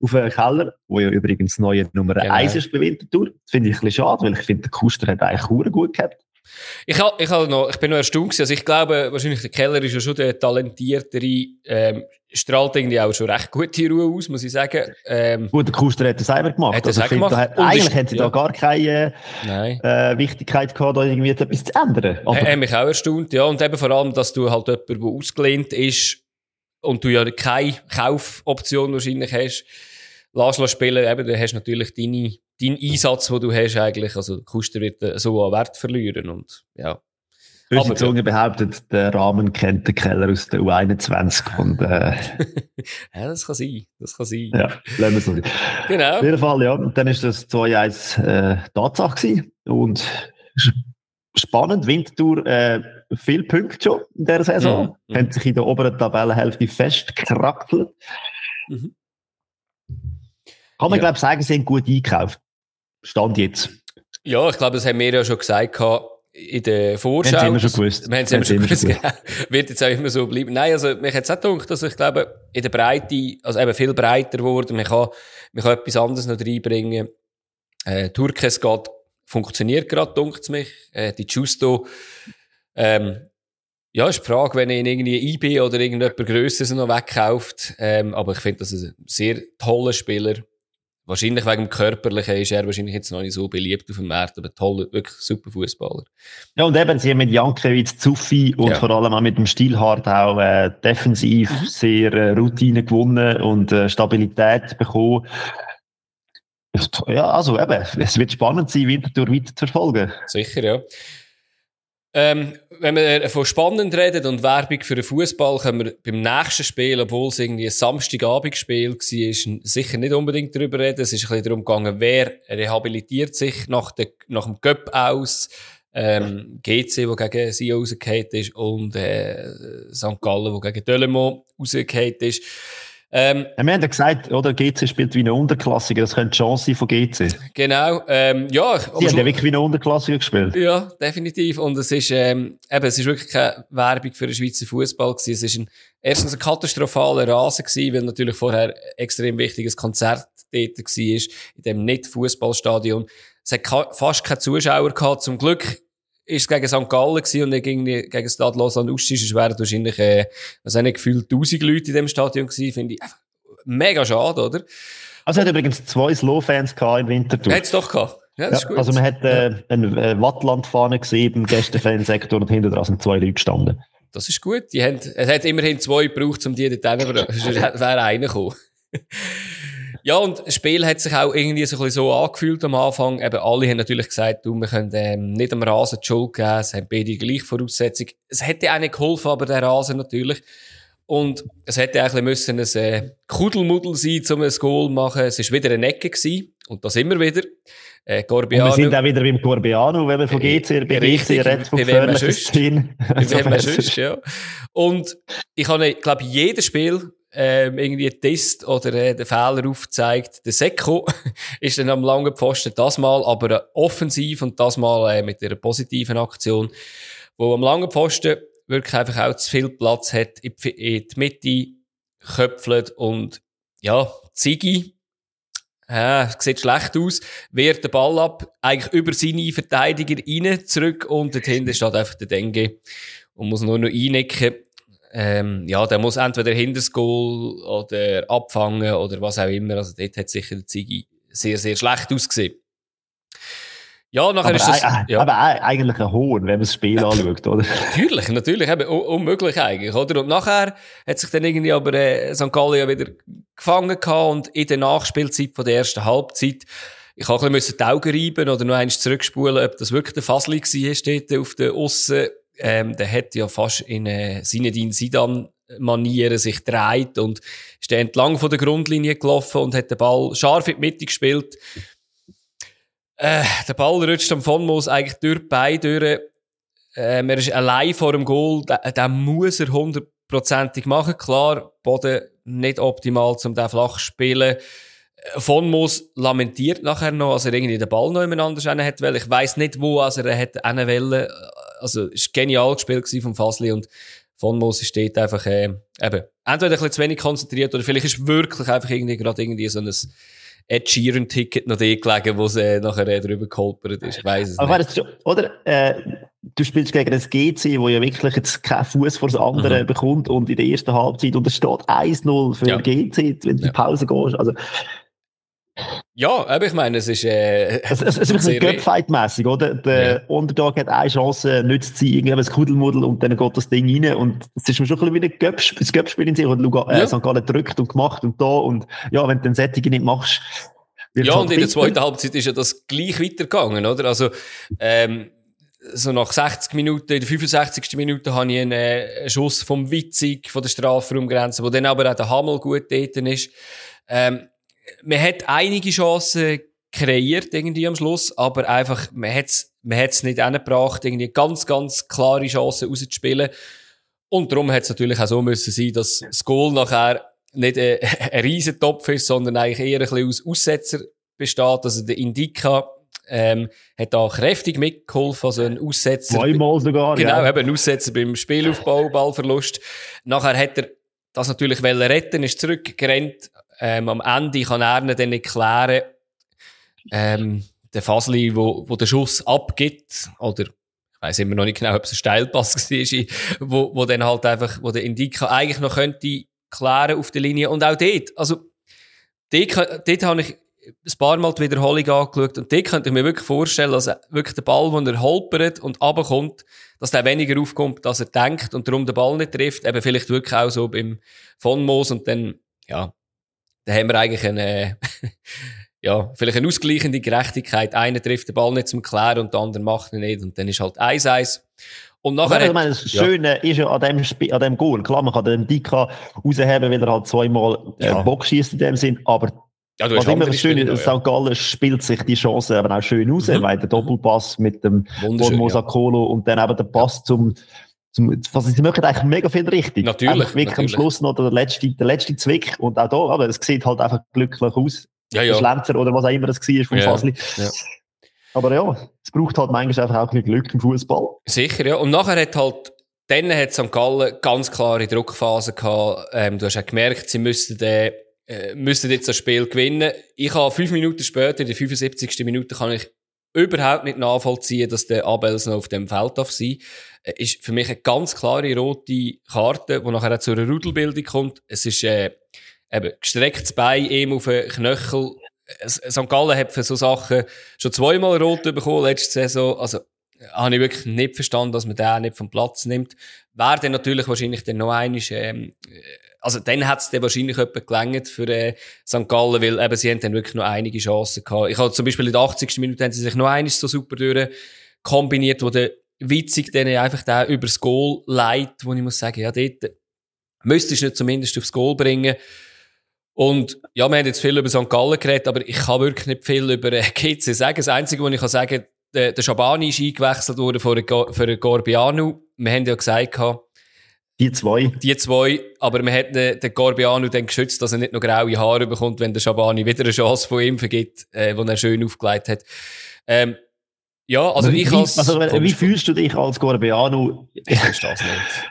auf einen Keller, wo ja übrigens neue Nummer genau. 1 ist bei Winterthur. Das finde ich ein bisschen schade, weil ich finde, der Kuster hat eigentlich Kuren gut gehabt. Ich, hab, ich, hab noch, ich bin noch erstaunt gewesen. Also ich glaube, wahrscheinlich der Keller ist ja schon der talentiertere, ähm, strahlt irgendwie auch schon recht gute Ruhe aus, muss ich sagen. Ähm, Gut, der Kuster hat das selber gemacht. Hat also gemacht. Hat, eigentlich hätte sie ja. da gar keine äh, Wichtigkeit gehabt, da irgendwie etwas zu ändern. Aber hat mich auch erstaunt, ja. Und eben vor allem, dass du halt jemand, der ausgelehnt ist, und du ja keine Kaufoption wahrscheinlich hast, lass spielen, eben, dann hast du natürlich deine, deinen Einsatz, den du hast eigentlich, also Kuster wird so an Wert verlieren und ja. Unsere Zunge behauptet, der Rahmen kennt den Keller aus der U21 und, äh, ja, das kann sein, das kann sein. Ja, lassen wir es so. Genau. Auf jeden Fall, ja, und dann ist das 2-1, äh, Tatsache gewesen und spannend, Winterthur, äh, viele Punkte schon in dieser Saison. Mhm. Haben sich in der oberen Tabellenhälfte festgekrackelt. Mhm. Kann man, ja. glaube ich, sagen, sie haben gut eingekauft. Stand jetzt. Ja, ich glaube, das haben wir ja schon gesagt in der Vorschau. Wir haben es immer schon gewusst. Wir haben es immer schon gewusst. Genau. Wird jetzt auch immer so bleiben. Nein, also, mich hat es auch gedacht, dass ich glaube, in der Breite, also eben viel breiter geworden, man kann, man kann etwas anderes noch reinbringen. Äh, Turkes geht, funktioniert gerade, dunkt mich. Äh, die Justo, ähm, ja, ist die Frage, wenn ihn irgendwie IB oder irgendjemand Grösseres noch wegkauft. Ähm, aber ich finde, das ist ein sehr toller Spieler. Wahrscheinlich wegen dem Körperlichen ist er wahrscheinlich jetzt noch nicht so beliebt auf dem Markt, aber toller, wirklich super Fußballer. Ja, und eben, sie haben mit Jankiewicz, Zuffi und ja. vor allem auch mit dem Stilhard auch äh, defensiv mhm. sehr äh, Routine gewonnen und äh, Stabilität bekommen. Ja, also eben, es wird spannend sein, Winterthur weiter zu verfolgen. Sicher, ja. Ähm, wenn wir von spannend reden und Werbung für den Fußball, können wir beim nächsten Spiel, obwohl es irgendwie ein Samstagabendspiel war, sicher nicht unbedingt darüber reden. Es ist ein bisschen darum gegangen, wer rehabilitiert sich nach, der, nach dem Cup aus. Ähm, GC, wo gegen sie rausgefallen ist, und äh, St. Gallen, wo gegen Delemont rausgefallen ist. Ähm, wir haben ja gesagt, oder, GC spielt wie eine Unterklassiker, das könnte die Chance sein von GC. Genau, ähm, ja. Sie haben ja wirklich wie eine Unterklassiker gespielt. Ja, definitiv. Und es ist, ähm, eben, es ist wirklich keine Werbung für den Schweizer Fußball gewesen. Es ist ein, erstens ein katastrophaler Rasen gewesen, weil natürlich vorher extrem wichtiges Konzert dort war, in dem Nicht-Fußballstadion. Es hat fast keine Zuschauer gehabt, zum Glück ist es gegen St. Gallen gewesen und nicht gegen, gegen Stade Lausanne Ustisch. Es wären wahrscheinlich, äh, also nicht gefühlt tausend Leute in dem Stadion gewesen, finde ich einfach mega schade, oder? Also, es hat übrigens zwei Slow-Fans im Winterthur. Hat es doch gehabt. Ja, das ja, ist gut. Also, man hat, äh, eine äh, Wattland-Fahne gesehen im Gästefansektor und hinter dran sind zwei Leute gestanden. Das ist gut. Die haben, es hat immerhin zwei gebraucht, um die dort hinzubringen. Sonst wäre einer gekommen. Ja, und das Spiel hat sich auch irgendwie so ein bisschen so angefühlt am Anfang. Eben alle haben natürlich gesagt, du, wir können ähm, nicht am Rasen die Schuld geben, es haben beide die gleiche Voraussetzung. Es hätte auch nicht geholfen, aber der Rasen natürlich. Und es hätte eigentlich müssen ein äh, Kudelmuddel sein, um ein Goal zu machen. Es war wieder eine Ecke gewesen. Und das immer wieder. Äh, Gorbiano. Und wir sind auch wieder beim Gorbiano, wenn wir von äh, bei GC reden, von gefährlichen Szenen. Bei sonst, ja. Und ich habe, glaube jedes Spiel ähm, irgendwie Test oder äh, den Fehler aufgezeigt. Der Seko ist dann am langen Pfosten das Mal, aber äh, offensiv und das Mal äh, mit einer positiven Aktion, wo am langen Pfosten wirklich einfach auch zu viel Platz hat, in die, Mitte köpfelt und ja, Ziggy, äh, sieht schlecht aus, wehrt den Ball ab, eigentlich über seine Verteidiger rein, zurück und dort hinten steht einfach der Dengue und muss nur noch einnicken. Ähm, ja, der muss entweder hinter das Goal oder abfangen oder was auch immer. Also dort hat sicher der Ziggy sehr, sehr schlecht ausgesehen. Ja, nachher aber ist das, ein, ja. aber eigentlich ein Hohn, wenn man das Spiel anschaut, oder? Natürlich, natürlich, eben, unmöglich eigentlich, oder? Und nachher hat sich dann irgendwie aber äh, St. Gallen ja wieder gefangen gehabt und in der Nachspielzeit von der ersten Halbzeit ich habe ein bisschen die Augen reiben oder noch eins zurückspulen, ob das wirklich der Fasli war, steht auf der Aussen. Ähm, der hat ja fast in äh, Sinedin Sidan Manieren sich dreht und ist entlang von der Grundlinie gelaufen und hat den Ball scharf in die Mitte gespielt. Äh, der Ball rutscht am von Moos eigentlich durch die Beine durch. Ähm, er ist allein vor dem Goal. Den, muss er hundertprozentig machen. Klar, Boden nicht optimal, um den flach zu spielen. Von Moos lamentiert nachher noch, als er irgendwie den Ball noch jemand anders hat weil Ich weiss nicht, wo also er hätte wollen. Also, es war genial gespielt vom Fasli und von Moos steht einfach, äh, eben, entweder ein bisschen zu wenig konzentriert oder vielleicht ist wirklich einfach irgendwie gerade irgendwie so ein, Ed Sheeran-Ticket noch die gelegen, wo sie nachher äh, drüber geholpert ist. Ich weiss es Aber nicht. oder, äh, du spielst gegen das GC, wo ja wirklich jetzt keinen Fuß vor das andere mhm. bekommt und in der ersten Halbzeit und es steht 1-0 für ja. GC, wenn du in die Pause gehst. Also, ja, aber ich meine, es ist, äh, es, es, es ist ein bisschen Göpfight-mässig, oder? Der ja. Underdog hat eine Chance, nützt sie irgendwie ein Kuddelmuddel und dann geht das Ding rein und es ist mir schon ein bisschen wie ein Göpspiel in sich und Luga, äh, ja. St. Gallen drückt und gemacht und da und ja, wenn du den Sättigen nicht machst, ja, halt und in der zweiten Halbzeit ist ja das gleich weitergegangen, oder? Also, ähm, so nach 60 Minuten, in der 65. Minute habe ich einen, äh, einen Schuss vom Witzig von der Strafraumgrenze, wo dann aber auch der Hamel gut dort ist. Ähm, man hat einige Chancen kreiert irgendwie am Schluss, aber einfach, man hat's, man hat's nicht angebracht, irgendwie ganz, ganz klare Chancen rauszuspielen. Und darum hat es natürlich auch so müssen sein, dass das Goal nachher nicht ein, ein riesen Topf ist, sondern eigentlich eher ein bisschen aus Aussetzer besteht. Also der Indica, ähm, hat da kräftig mitgeholfen, also ein Aussetzer. Zweimal sogar, Genau, ja. eben ein Aussetzer beim Spielaufbau, Ballverlust. Nachher hat er das natürlich retten, ist zurückgerannt, ähm, am Ende kann er dann nicht klären, ähm, der Fasli, wo, wo der Schuss abgibt, oder ich weiß immer noch nicht genau, ob es ein Steilpass war, wo, wo dann halt einfach, wo der Indika eigentlich noch könnte klären auf der Linie. Und auch dort, also, dort, dort habe ich ein paar Mal die Wiederholung angeschaut und dort könnte ich mir wirklich vorstellen, dass wirklich der Ball, wenn er holpert und runterkommt, dass der weniger aufkommt, als er denkt und darum den Ball nicht trifft. Eben vielleicht wirklich auch so beim Von Moos und dann, ja, da haben wir eigentlich eine, ja, vielleicht eine ausgleichende Gerechtigkeit. Einer trifft den Ball nicht zum Klären und der andere macht ihn nicht und dann ist halt 1-1. Und nachher. Also, ich meine, das Schöne ja. ist ja an dem, Spiel, an dem Goal. Klar, man kann den Dika rausheben, weil er halt zweimal äh, ja. Box schießt in dem Sinn, aber ja, was immer das Schöne ist, St. Gallen spielt sich die Chance aber auch schön raus, mhm. weil der Doppelpass mit dem Mosakolo ja. und dann eben der Pass zum, was sie machen eigentlich mega viel richtig. Natürlich. Einfach wirklich natürlich. am Schluss noch der letzte, der letzte Zwick und auch da, aber es sieht halt einfach glücklich aus. Ja, ja. Der Schlenzer oder was auch immer das war vom ja. Fasli. Ja. Aber ja, es braucht halt manchmal einfach auch ein Glück im Fußball. Sicher, ja. Und nachher hat halt, dann hat St. Gallen ganz klare Druckphase gehabt. Ähm, du hast auch gemerkt, sie müssten den, äh, müssten jetzt das Spiel gewinnen. Ich habe fünf Minuten später, in der 75. Minute, kann ich überhaupt nicht nachvollziehen, dass der Abels noch auf dem Feld darf sein. Äh, ist für mich eine ganz klare rote Karte, die nachher auch zu einer Rudelbildung kommt. Es ist, äh, eben gestrecktes Bein ihm auf den Knöchel. St. Gallen hat für so Sachen schon zweimal rot bekommen letzte Saison. Also, habe ich wirklich nicht verstanden, dass man den nicht vom Platz nimmt. Wäre dann natürlich wahrscheinlich dann noch einmal, ähm, also dann hat es wahrscheinlich jemand gelangt für äh, St. Gallen, weil eben sie haben dann wirklich noch einige Chancen gehabt. Ich habe zum Beispiel in der 80. Minute haben sie sich noch eines so super durch kombiniert, wo der witzig dann einfach da übers Goal leitet, wo ich muss sagen, ja, dort müsstest du nicht zumindest aufs Goal bringen. Und ja, wir haben jetzt viel über St. Gallen geredet, aber ich kann wirklich nicht viel über äh, GC sagen. Das Einzige, was ich kann sagen kann, der, Schabani ist eingewechselt worden für, für Gorbiano. Wir haben ja gesagt, die zwei. Die zwei, aber man hat den, den Gorbiano dann geschützt, dass er nicht noch graue Haare bekommt, wenn der Schabani wieder eine Chance von ihm vergibt, äh, die er schön aufgelegt hat. Ähm, ja, also wie, ich als... Also, wie fühlst du dich als Gorbiano? Ich das nicht.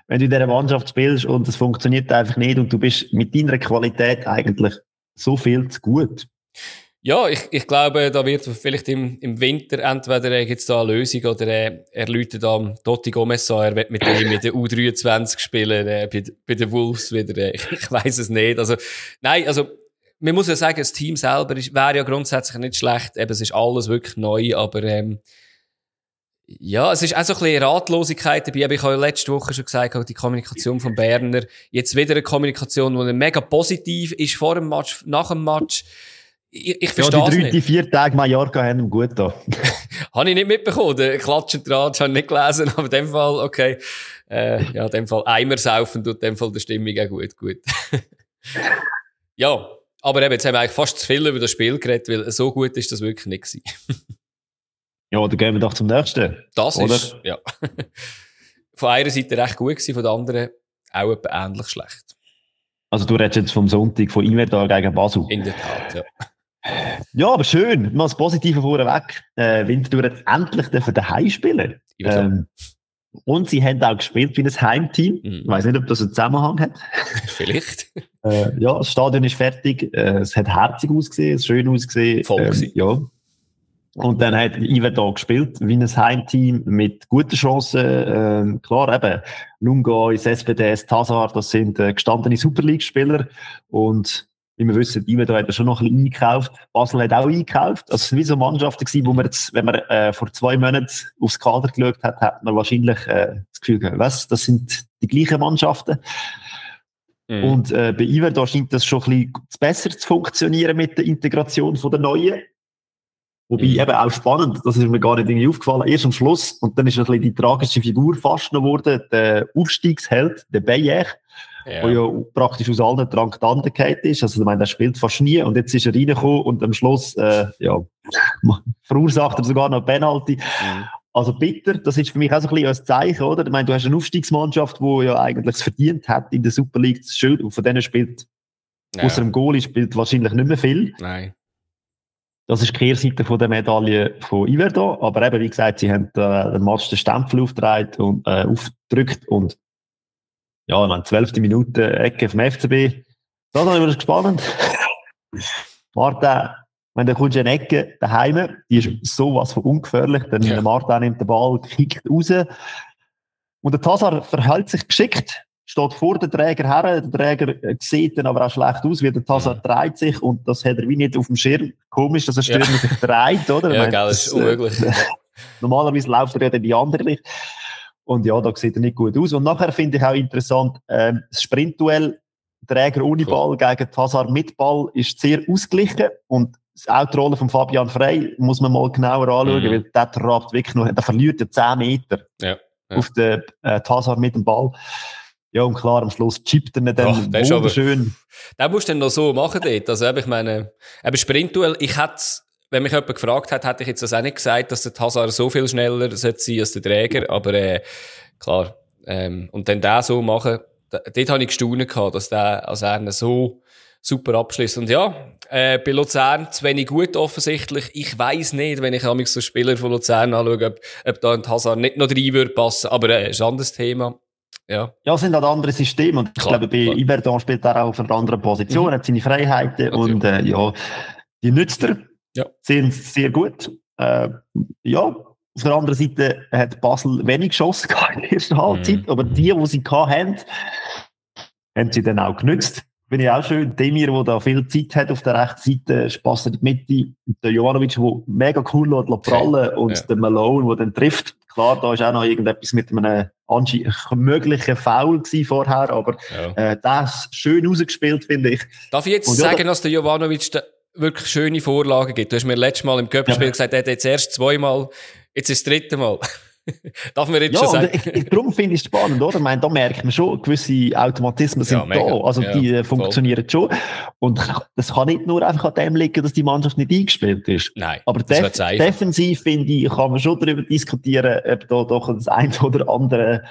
Wenn du in dieser Mannschaft spielst und es funktioniert einfach nicht und du bist mit deiner Qualität eigentlich so viel zu gut. Ja, ich, ich glaube, da wird vielleicht im, im Winter entweder äh, gibt's da eine Lösung oder äh, er läutet am Totti Gomez an, er wird mit ihm mit der U23 spielen, äh, bei, bei den Wolves wieder. Äh, ich, ich weiß es nicht. Also, nein, also man muss ja sagen, das Team selber wäre ja grundsätzlich nicht schlecht. Eben, es ist alles wirklich neu, aber ähm, ja, es ist auch so ein bisschen Ratlosigkeit dabei. Ich habe ja letzte Woche schon gesagt, die Kommunikation von Berner. Jetzt wieder eine Kommunikation, die mega positiv ist vor dem Match, nach dem Match ich, ich verstehe ja, die drei, die vier Tage Mallorca haben ihm gut da. habe ich nicht mitbekommen. Den Klatschen dran, habe ich nicht gelesen, aber in dem Fall, okay. Äh, ja, in dem Fall Eimer saufen tut in dem Fall der Stimmung auch gut, gut. ja, aber eben, jetzt haben wir eigentlich fast zu viel über das Spiel geredet, weil so gut ist das wirklich nicht gewesen. ja, dann gehen wir doch zum nächsten. Das oder? ist, ja. von einer Seite recht gut gewesen, von der anderen auch etwa ähnlich schlecht. Also du redest jetzt vom Sonntag von Invertal gegen Basel. In der Tat, ja. Ja, aber schön. Mal das Positive vorweg. Äh, Winterthur hat endlich daheim spielen. Ähm, und sie haben auch gespielt wie ein Heimteam. Mhm. Ich weiß nicht, ob das einen Zusammenhang hat. Vielleicht. äh, ja, das Stadion ist fertig. Äh, es hat herzig ausgesehen, es schön ausgesehen. Voll ähm, ja. Und dann hat Iver da gespielt wie ein Heimteam mit guten Chancen. Ähm, klar, eben, Lunga, SPDS, Tazar, das sind äh, gestandene Super League-Spieler. Und wie wir wissen, Iver da hat er schon noch ein bisschen eingekauft. Basel hat auch eingekauft. Also, es waren wie so Mannschaften gewesen, wo man jetzt, wenn man äh, vor zwei Monaten aufs Kader geschaut hat, hat man wahrscheinlich äh, das Gefühl gehabt, was, das sind die gleichen Mannschaften. Mhm. Und äh, bei Iver da scheint das schon ein bisschen besser zu funktionieren mit der Integration von der Neuen. Wobei mhm. eben auch spannend, das ist mir gar nicht irgendwie aufgefallen, erst am Schluss, und dann ist ein bisschen die tragische Figur fast noch geworden, der Aufstiegsheld, der Bayer, ja. wo ja praktisch aus allen Traktanten ist. Also, ich meine, der spielt fast nie und jetzt ist er reingekommen und am Schluss, äh, ja, verursacht er sogar noch Penalty. Mhm. Also bitter, das ist für mich auch so ein bisschen ein Zeichen, oder? Ich meine, du hast eine Aufstiegsmannschaft, die ja eigentlich es verdient hat in der Super League zu spielen und von denen spielt, ja. außer dem Goalie spielt wahrscheinlich nicht mehr viel. Nein. Das ist die Kehrseite von der Medaille von Iverdo. Aber eben, wie gesagt, sie haben äh, den Match den Stempel aufgedreht und äh, aufgedrückt und ja, dann zwölfte Minute Ecke vom FCB. Da dann wird es spannend. Martin, wenn du kommst in eine Ecke daheim, die ist sowas von ungefährlich, dann ja. Martin nimmt den Ball, kickt raus. Und der Tassar verhält sich geschickt, steht vor dem Träger her, der Träger sieht dann aber auch schlecht aus, wie der Tassar dreht sich und das hat er wie nicht auf dem Schirm. Komisch, dass er Stürmer ja. sich dreht, oder? Ja, gell, das ist unmöglich. Äh, normalerweise läuft er ja dann die andere Richtung. Und ja, da sieht er nicht gut aus. Und nachher finde ich auch interessant, ähm, das Sprintduell Träger ohne Ball gegen Tassar mit Ball ist sehr ausgeglichen und auch die Rolle von Fabian Frey muss man mal genauer anschauen, mhm. weil der trabt wirklich noch, der verliert ja 10 Meter ja, ja. auf den äh, Tassar mit dem Ball. Ja, und klar, am Schluss chippt er ihn dann ja, wunderschön. Das musst du dann noch so machen dort. Also, ich meine, eben Sprintduell, ich hätte wenn mich jemand gefragt hat, hätte ich jetzt das auch nicht gesagt, dass der Hazard so viel schneller sein sollte als der Träger, aber äh, klar. Ähm, und dann der so machen, da, dort habe ich gestaunt gehabt, dass der als er so super abschließt. Und ja, äh, bei Luzern zu wenig gut offensichtlich. Ich weiß nicht, wenn ich mich so Spieler von Luzern anschaue, ob, ob da ein Hazard nicht noch rein würde passen, aber äh, ist ein anderes Thema. Ja. ja, es sind halt andere Systeme und ich klar, glaube, bei Iberdan spielt er auch auf einer anderen Position, mhm. hat seine Freiheiten Natürlich. und äh, ja, die nützt er. Ja. Sind sehr gut. Äh, ja, auf der anderen Seite hat Basel wenig Chancen in der ersten Halbzeit, mhm. aber die, die sie hatten, haben sie dann auch genützt. Finde ich auch schön. Demir, der da viel Zeit hat auf der rechten Seite, Spass in die Mitte. Der Jovanovic, der mega cool lässt, prallen und ja. der Malone, der dann trifft. Klar, da ist auch noch irgendetwas mit einem möglichen Foul vorher, aber ja. äh, das schön rausgespielt, finde ich. Darf ich jetzt und sagen, ja, dass der Jovanovic wirklich schöne Vorlagen gibt. Du hast mir letztes Mal im Köpfspiel ja. gesagt, er hat jetzt erst zweimal, jetzt ist das dritte Mal. Darf man jetzt ja, schon sagen. Ich, ich, darum finde ich es spannend, oder? Ich meine, da merkt man schon, gewisse Automatismen sind ja, da. Also, die ja, funktionieren voll. schon. Und das kann nicht nur einfach an dem liegen, dass die Mannschaft nicht eingespielt ist. Nein. Aber def defensiv, finde ich, kann man schon darüber diskutieren, ob da doch das eine oder andere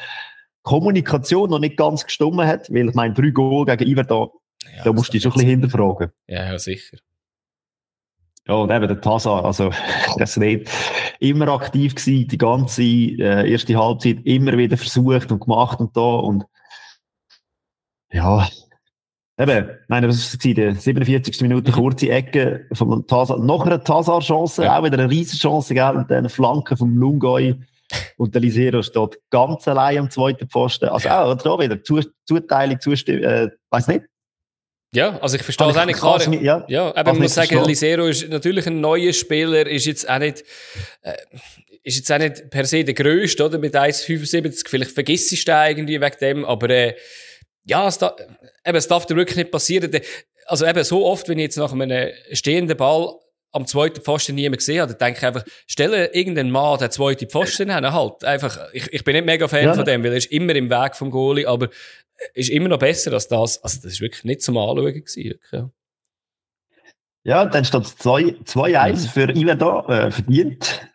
Kommunikation noch nicht ganz gestummen hat. Weil ich meine, drei Goal gegen Iver da, da musst du dich schon ein bisschen hinterfragen. Ja, ja, sicher. Ja, und eben der Tazar, also, das nicht immer aktiv gewesen, die ganze äh, erste Halbzeit immer wieder versucht und gemacht und da und ja, eben, meine, was war die 47. Minute mhm. kurze Ecke von Tazar, noch eine Tazar-Chance, ja. auch wieder eine riesen Chance, gell, und dann Flanke vom Lungoi und der Lisero steht ganz allein am zweiten Pfosten, also auch da wieder Zuteilung, Zustimmung, äh, weiß nicht, ja, also ich verstehe es auch nicht klar. Ja, ja aber man muss sagen, verstehen. Lisero ist natürlich ein neuer Spieler, ist jetzt auch nicht, äh, ist jetzt auch nicht per se der Größte, oder? Mit 1,75. Vielleicht vergisst du den irgendwie wegen dem, aber, äh, ja, es, da, eben, es darf dir wirklich nicht passieren. Also eben so oft, wenn ich jetzt nach einem stehenden Ball am zweiten Pfosten niemand gesehen habe, dann denke ich einfach, stelle irgendeinen Mann den zweiten Pfosten hin, halt. Einfach, ich, ich bin nicht mega Fan ja. von dem, weil er ist immer im Weg vom Goalie, aber ist immer noch besser als das. Also, das ist wirklich nicht zum Anschauen gewesen, wirklich, ja. Dann steht es 2-1 mhm. für da, äh, verdient.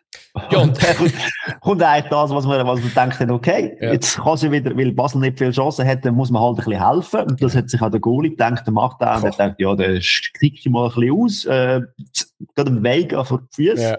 Ja, und dann kommt, eigentlich das, was man, was man denkt, okay, ja. jetzt kann sie wieder, weil Basel nicht viele Chancen hat, dann muss man halt ein bisschen helfen. Und das hat sich auch der Goalie gedacht, der macht auch, und er denkt, ja, der klickt mal ein bisschen aus, äh, geht im Weg vor die Füße. Ja.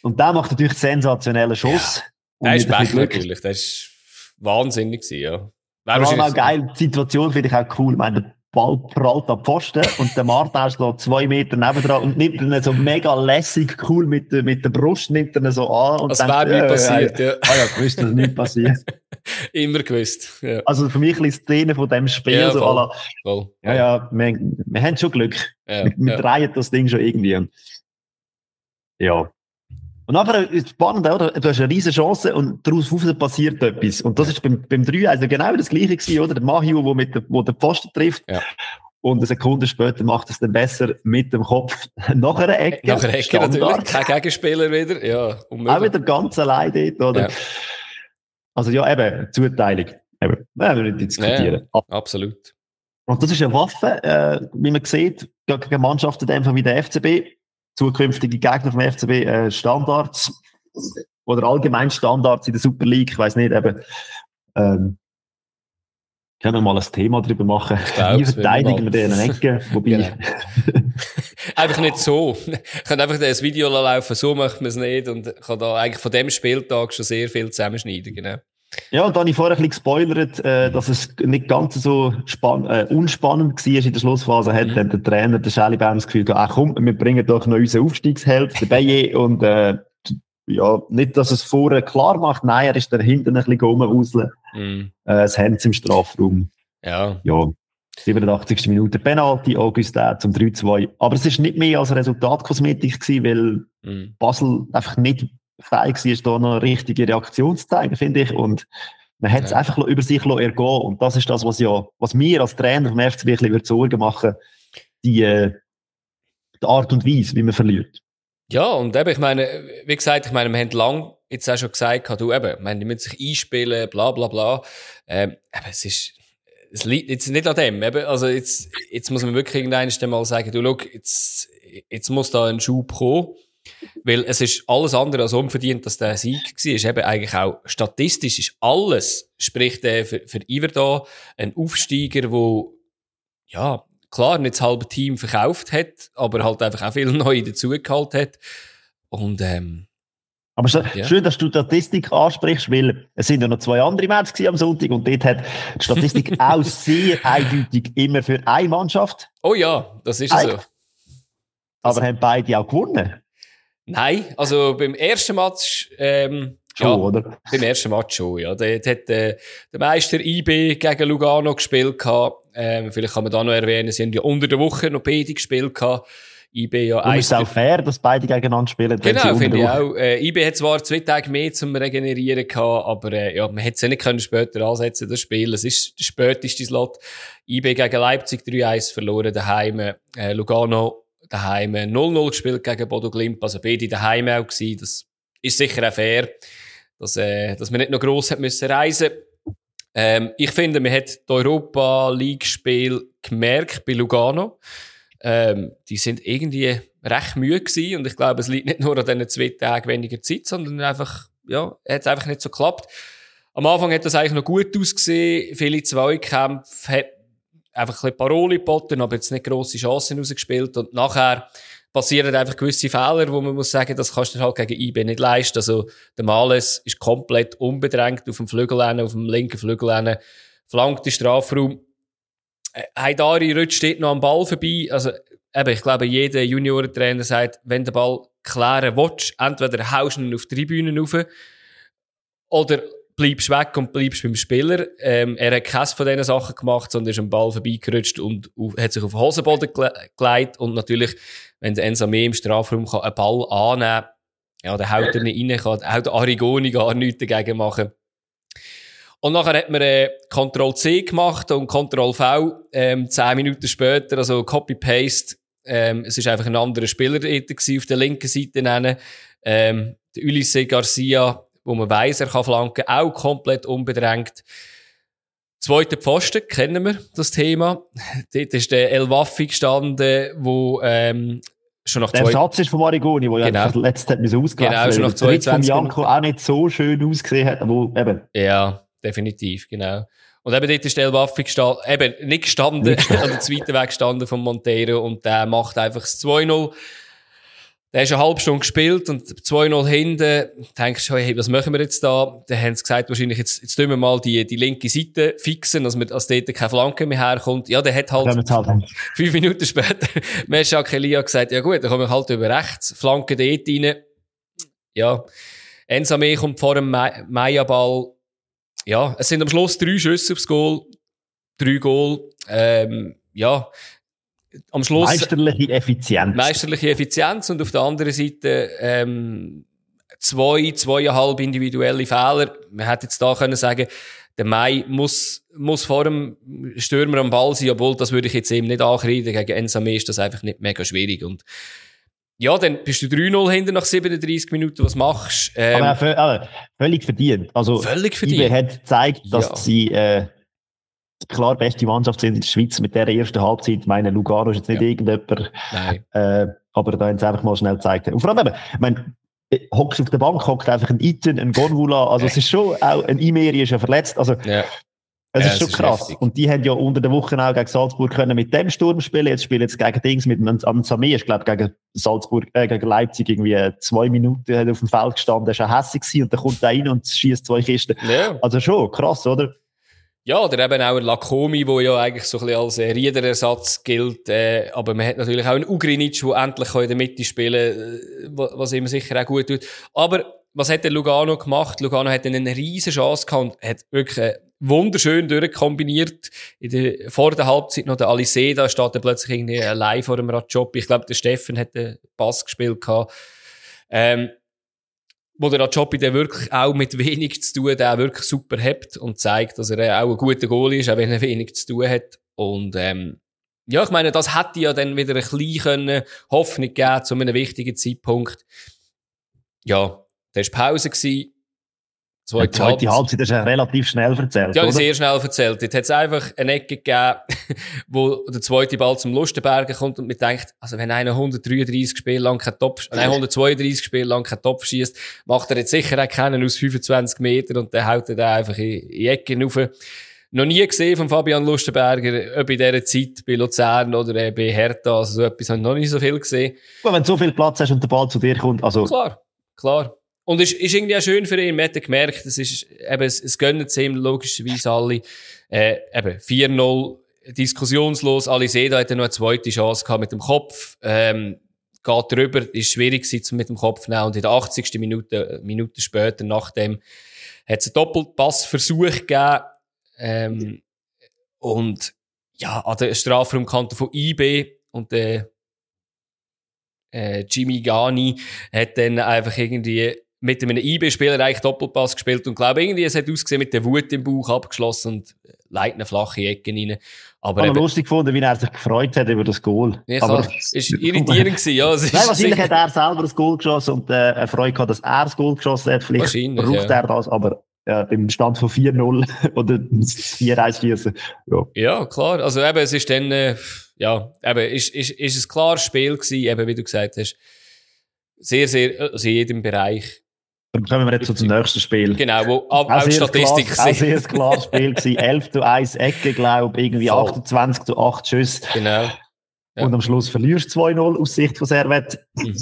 Und der macht natürlich einen sensationellen Schuss. Ja. Der ist Pech natürlich, der ist wahnsinnig gewesen, ja. Wäre Vor allem auch geil, die Situation finde ich auch cool. Ich meine, der Ball prallt am Posten und der Martin schlägt zwei Meter nebendran und nimmt ihn so mega lässig, cool mit, der, mit der Brust, nimmt ihn so an. Und das wäre nicht passiert, ja. Ah ja, gewusst, dass nicht passiert. Immer gewusst, ja. Also für mich ist Szene von dem Spiel ja, so voll, la, voll, Ja, ja, wir, wir haben schon Glück. Ja, wir, wir ja. drehen das Ding schon irgendwie. Ja. Und nachher ist es spannend, oder? Du hast eine riesige Chance und daraus passiert etwas. Und das ist beim, beim 3 also genau das Gleiche gewesen, oder? Der Mahiu, der mit der, wo den Pfosten trifft. Ja. Und eine Sekunde später macht es dann besser mit dem Kopf nach einer Ecke. Nach einer Ecke Standard. natürlich. Kein Gegenspieler wieder. Ja, unmöglich. Auch wieder ganz allein dort, oder? Ja. Also ja, eben, Zuteilung. Eben, wir nicht diskutieren. Ja, absolut. Und das ist eine Waffe, äh, wie man sieht, gegen Mannschaften wie der FCB zukünftige Gegner vom FCB äh, Standards oder allgemein Standards in der Super League, ich weiß nicht, eben, ähm, können wir mal ein Thema darüber machen. Wie verteidigen wir den Ecken? Wobei. Genau. einfach nicht so. Ich kann einfach das Video laufen, so macht man es nicht und kann da eigentlich von dem Spieltag schon sehr viel zusammenschneiden, genau. Ja, und da habe ich vorher ein bisschen gespoilert, äh, dass es nicht ganz so spann äh, unspannend war in der Schlussphase. Hat mhm. der Trainer, der Schellibaum, das Gefühl, ach komm, wir bringen doch noch unseren Aufstiegsheld, der Baye, und äh, ja, nicht, dass es vorher klar macht, nein, er ist da hinten ein bisschen rumwuseln. Mhm. Äh, das Hands im Strafraum. Ja. Ja. 87. Minute Penalty, Augustin zum 3-2. Aber es ist nicht mehr als Resultatkosmetik gewesen, weil mhm. Basel einfach nicht fähig war, da noch eine richtige Reaktion zu zeigen, finde ich. Und man hat es ja. einfach über sich ergehen Und das ist das, was ja, was mir als Trainer vom FCB wirklich wird Sorgen machen, die, äh, die Art und Weise, wie man verliert. Ja, und eben, ich meine, wie gesagt, ich meine, wir haben lang jetzt auch schon gesagt, du eben, ich meine, die müssen sich einspielen, bla, bla, bla. Ähm, aber es ist, es liegt jetzt nicht an dem, eben, also jetzt, jetzt muss man wirklich irgendwann mal sagen, du, schau, jetzt, jetzt muss da ein Schub kommen. Weil es ist alles andere als unverdient, dass der Sieg war. Ist eben eigentlich auch statistisch ist alles, spricht der für, für Iver da, ein Aufsteiger, wo, ja, klar nicht das halbe Team verkauft hat, aber halt einfach auch viele neue dazugehalten hat. Und, ähm, aber schön, ja. schön, dass du die Statistik ansprichst, weil es sind ja noch zwei andere Matches am Sonntag und dort hat die Statistik auch sehr eindeutig immer für eine Mannschaft. Oh ja, das ist so. Aber das haben beide auch gewonnen. Nein, also beim ersten Match, ähm, schon, ja, oder? Beim ersten Match schon, ja. Dort hat äh, der Meister IB gegen Lugano gespielt gehabt. Ähm, vielleicht kann man da noch erwähnen, sie haben ja unter der Woche noch beide gespielt gehabt. IB ja Und ist auch fair, dass beide gegeneinander spielen. Genau, finde ich auch. Äh, IB hat zwar zwei Tage mehr zum Regenerieren gehabt, aber äh, ja, man hätte es ja nicht können später ansetzen, das Spiel. Es ist der späteste Slot. IB gegen Leipzig 3-1 verloren daheim. Äh, Lugano daheim 0-0 gespielt gegen Bodo Glimp, also beide daheim auch gewesen. Das ist sicher auch fair, dass, äh, dass man nicht noch gross hat müssen reisen ähm, ich finde, man hat das Europa League-Spiel gemerkt bei Lugano. Ähm, die sind irgendwie recht müde gewesen und ich glaube, es liegt nicht nur an diesen zwei Tagen weniger Zeit, sondern einfach, ja, hat einfach nicht so geklappt. Am Anfang hat das eigentlich noch gut ausgesehen, viele Zweikämpfe, hat einfach ein bisschen Paroli geboten, aber jetzt nicht grosse Chancen rausgespielt und nachher passieren einfach gewisse Fehler, wo man muss sagen, das kannst du halt gegen IB nicht leisten. Also, der Males ist komplett unbedrängt auf dem Flügel, auf dem linken Flügel, flankt den Strafraum. Äh, Haidari rutscht steht noch am Ball vorbei. Also, eben, ich glaube, jeder Juniorentrainer sagt, wenn der Ball klären willst, entweder haust du ihn auf die Tribünen rauf, oder bleibst weg und bleibst beim Spieler. Ähm, er hat keine von diesen Sachen gemacht, sondern ist am Ball vorbeigerutscht und hat sich auf den Hosenboden gelegt. Und natürlich, wenn der Ensame im Strafraum kann einen Ball annehmen kann, ja, dann haut er nicht rein, kann auch der Arigoni gar nichts dagegen machen. Und nachher hat man äh, Ctrl-C gemacht und Ctrl-V ähm, zehn Minuten später, also Copy-Paste. Ähm, es ist einfach ein anderer Spieler auf der linken Seite. Ähm, der Ulisse Garcia wo man weiss, er kann flanken, auch komplett unbedrängt. Zweiter Pfosten, kennen wir das Thema. Dort ist der El Waffi gestanden, wo ähm, schon nach zwei... Der Satz ist von Marigoni, der genau. ja verletzt hat, müssen ausgelassen Genau, schon nach 22 von Janko auch nicht so schön ausgesehen hat, aber eben. Ja, definitiv, genau. Und eben dort ist der El Waffi gestanden, eben nicht gestanden, nicht gestanden. an der zweiten Weg gestanden von Monteiro und der macht einfach das 2-0. Der ist eine halbe Stunde gespielt und 2-0 hinten. Denkst du, hey, was machen wir jetzt da? Dann haben sie gesagt, wahrscheinlich, jetzt, jetzt tun wir mal die, die linke Seite fixen, dass, wir, dass dort keine Flanke mehr herkommt. Ja, der hat halt, halt fünf Minuten später, Mesha Kelia gesagt, ja gut, dann kommen wir halt über rechts, Flanke dort rein. Ja, Ensame kommt vor dem Maya-Ball. Ja, es sind am Schluss drei Schüsse aufs Goal, drei Goal. Ähm, ja, am Schluss. Meisterliche Effizienz. Meisterliche Effizienz und auf der anderen Seite, ähm, zwei, zweieinhalb individuelle Fehler. Man hätte jetzt da können sagen, der Mai muss, muss vor dem Stürmer am Ball sein, obwohl das würde ich jetzt eben nicht ankreiden. Gegen Ensame ist das einfach nicht mega schwierig. Und ja, dann bist du 3-0 hinter nach 37 Minuten. Was machst du? Ähm, aber, aber, völlig verdient. Also, völlig verdient. IBE hat gezeigt, dass ja. sie, äh, klar beste Mannschaft in der Schweiz mit der ersten Halbzeit. Ich meine, Lugano ist jetzt nicht ja. irgendjemand. Nein. Äh, aber da haben sie einfach mal schnell gezeigt. Und vor allem eben, ich meine, hockst auf der Bank, hockt einfach ein Iten, ein Gonvula. Also es ist schon auch, ein Imeri ist ja verletzt. Also, ja. Es ja, ist schon ist krass. Heftig. Und die haben ja unter der Woche auch gegen Salzburg können mit dem Sturm spielen. Jetzt spielen jetzt gegen Dings mit einem Samir. Ich glaube, gegen Salzburg, äh, gegen Leipzig irgendwie zwei Minuten hat auf dem Feld gestanden. Der ist auch hässlich gewesen. Und dann kommt er rein und schießt zwei Kisten. Ja. Also schon krass, oder? Ja, oder eben auch ein Lakomi, der ja eigentlich so ein bisschen als äh, Riederersatz gilt. Äh, aber man hat natürlich auch einen Ugrinic, der endlich in der Mitte spielen kann, äh, was ihm sicher auch gut tut. Aber was hat der Lugano gemacht? Lugano hat eine riesige Chance gehabt hat wirklich äh, wunderschön durchkombiniert. In der, vor der Halbzeit noch der Alice, da steht er plötzlich irgendwie allein vor dem Rajopi. Ich glaube, der Steffen hat den Pass gespielt gehabt. Ähm, wo der Rajopi dann wirklich auch mit wenig zu tun, der wirklich super hebt und zeigt, dass er auch ein guter Goal ist, auch wenn er wenig zu tun hat. Und, ähm, ja, ich meine, das hätte ja dann wieder ein bisschen Hoffnung geben zu einem wichtigen Zeitpunkt. Ja, da war Pause gewesen. Zweite, die zweite Halbzeit ist ja relativ schnell erzählt. Ja, sehr schnell erzählt. Jetzt hat es einfach eine Ecke gegeben, wo der zweite Ball zum Lustenberger kommt und man denkt, also wenn einer 133 Spiele lang kein Topf, nein, 132 Spiele lang kein Topf schießt, macht er jetzt sicher auch keinen aus 25 Metern und dann haut er da einfach in, die Ecke rauf. Noch nie gesehen von Fabian Lustenberger, ob in dieser Zeit bei Luzern oder bei Hertha, also so etwas habe ich noch nicht so viel gesehen. Aber wenn du so viel Platz hast und der Ball zu dir kommt, also. Klar, klar. Und es ist irgendwie auch schön für ihn. Man hat gemerkt, es ist, eben, es, es gönnen es ihm logischerweise alle. Äh, eben, 4-0, diskussionslos. Aliseda hat noch eine zweite Chance gehabt mit dem Kopf. Ähm, geht drüber, ist schwierig gewesen mit dem Kopf nehmen. Und in der 80. Minute, Minute später, nachdem, hat es einen Doppelpassversuch gegeben. Ähm, und, ja, an der Strafraumkante von IB und, äh, äh, Jimmy Gani hat dann einfach irgendwie mit einem IB-Spieler eigentlich Doppelpass gespielt und glaube irgendwie, es hat ausgesehen mit der Wut im Bauch abgeschlossen und leitet eine flache Ecke rein. Aber ich habe lustig gefunden, wie er sich gefreut hat über das Goal. Ja, aber es ist irritierend gewesen, ja. Es Nein, wahrscheinlich hat er selber das Goal geschossen und äh, eine Freude gehabt, dass er das Goal geschossen hat. Vielleicht braucht ja. er das, aber ja, beim Stand von 4-0 oder 4-1 schießen. Ja. ja, klar. Also eben, es ist dann, äh, ja, eben, ist, ist, ist ein klares Spiel gewesen, eben, wie du gesagt hast. Sehr, sehr, also in jedem Bereich. Dann kommen wir jetzt so zum nächsten Spiel. Genau, wo auch, auch Statistik klar, Auch sehr klares Spiel gewesen. 11 zu 1 Ecke, glaube ich, irgendwie Voll. 28 zu 8 Schüsse. Genau. Ja. Und am Schluss verlierst du 2-0 aus Sicht von Servet. Mhm.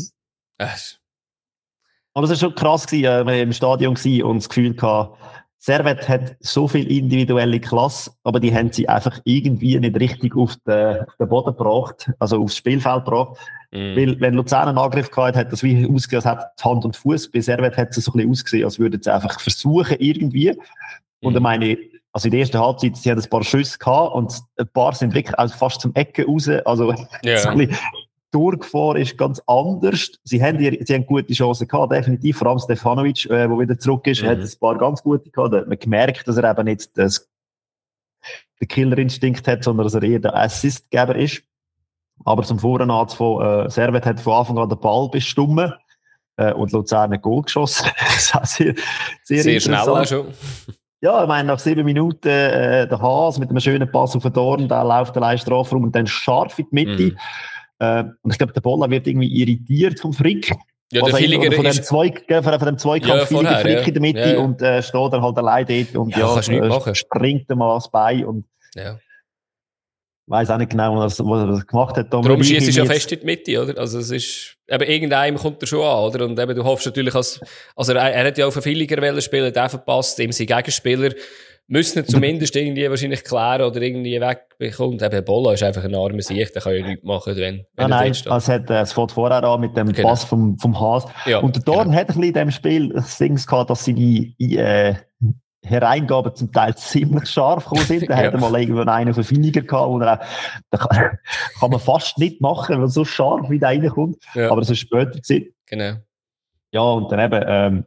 Aber es war schon krass, gewesen, äh, wir waren im Stadion und das Gefühl gehabt, Servet hat so viel individuelle Klasse, aber die haben sie einfach irgendwie nicht richtig auf den, auf den Boden gebracht, also aufs Spielfeld gebracht. Mm. Weil, wenn Luzern einen Angriff gehabt hat, hat das wie ausgesehen, als hätte Hand und Fuß. Bei Servet hat es so ein bisschen ausgesehen, als würden sie einfach versuchen, irgendwie. Und mm. ich meine, also in der ersten Halbzeit, sie haben ein paar Schüsse gehabt und ein paar sind wirklich also fast zum Ecken raus. Also, yeah. so ein bisschen, Durchgefahren ist ganz anders. Sie haben, die, sie haben gute Chancen gehabt, definitiv. Vor allem Stefanovic, äh, der wieder zurück ist, mhm. hat ein paar ganz gute gehabt. Da hat man gemerkt, dass er eben nicht das, den Killerinstinkt hat, sondern dass er eher der Assistgeber ist. Aber zum Voranat von äh, Servet hat von Anfang an den Ball bestimmt äh, und Luzern ein Goal geschossen. sehr, sehr, sehr schnell auch schon. Ja, ich meine, nach sieben Minuten äh, der Haas mit einem schönen Pass auf den Dorn, der läuft allein Strafraum und dann scharf in die Mitte. Mhm. Äh, und ich glaube, der Bolla wird irgendwie irritiert vom Frick. Ja, der Villiger von dem, Zwei, von dem Zweikampf ja, vorher, Frick ja. in der Mitte ja, ja. und äh, steht dann halt allein dort und ja, ja äh, springt ihm mal das Bein und ja. weiß auch nicht genau, was, was er gemacht hat. Darum schießt es ja fest in die Mitte, oder? Also es ist, eben irgendeinem kommt er schon an, oder? Und eben du hoffst natürlich, als, also er, er hat ja auch für Villiger spielen, der verpasst, ihm sein Gegenspieler müssen zumindest irgendwie wahrscheinlich klären oder irgendwie wegbekommen. Eben, Bolla ist einfach ein armer Sicht, der kann ja nichts machen, wenn, wenn ah, Nein, es hat, äh, es fährt vorher an mit dem genau. Pass vom, vom Haas. Ja, und der Dorn genau. hat ein bisschen in dem Spiel das Ding gehabt, dass sie die, äh, Hereingaben zum Teil ziemlich scharf gekommen sind. Da ja. hat er mal irgendwann einen auf Finger gehabt, wo er, da kann, kann, man fast nicht machen, weil so scharf wie der reinkommt. Ja. Aber es ist später gewesen. Genau. Ja, und dann eben, ähm,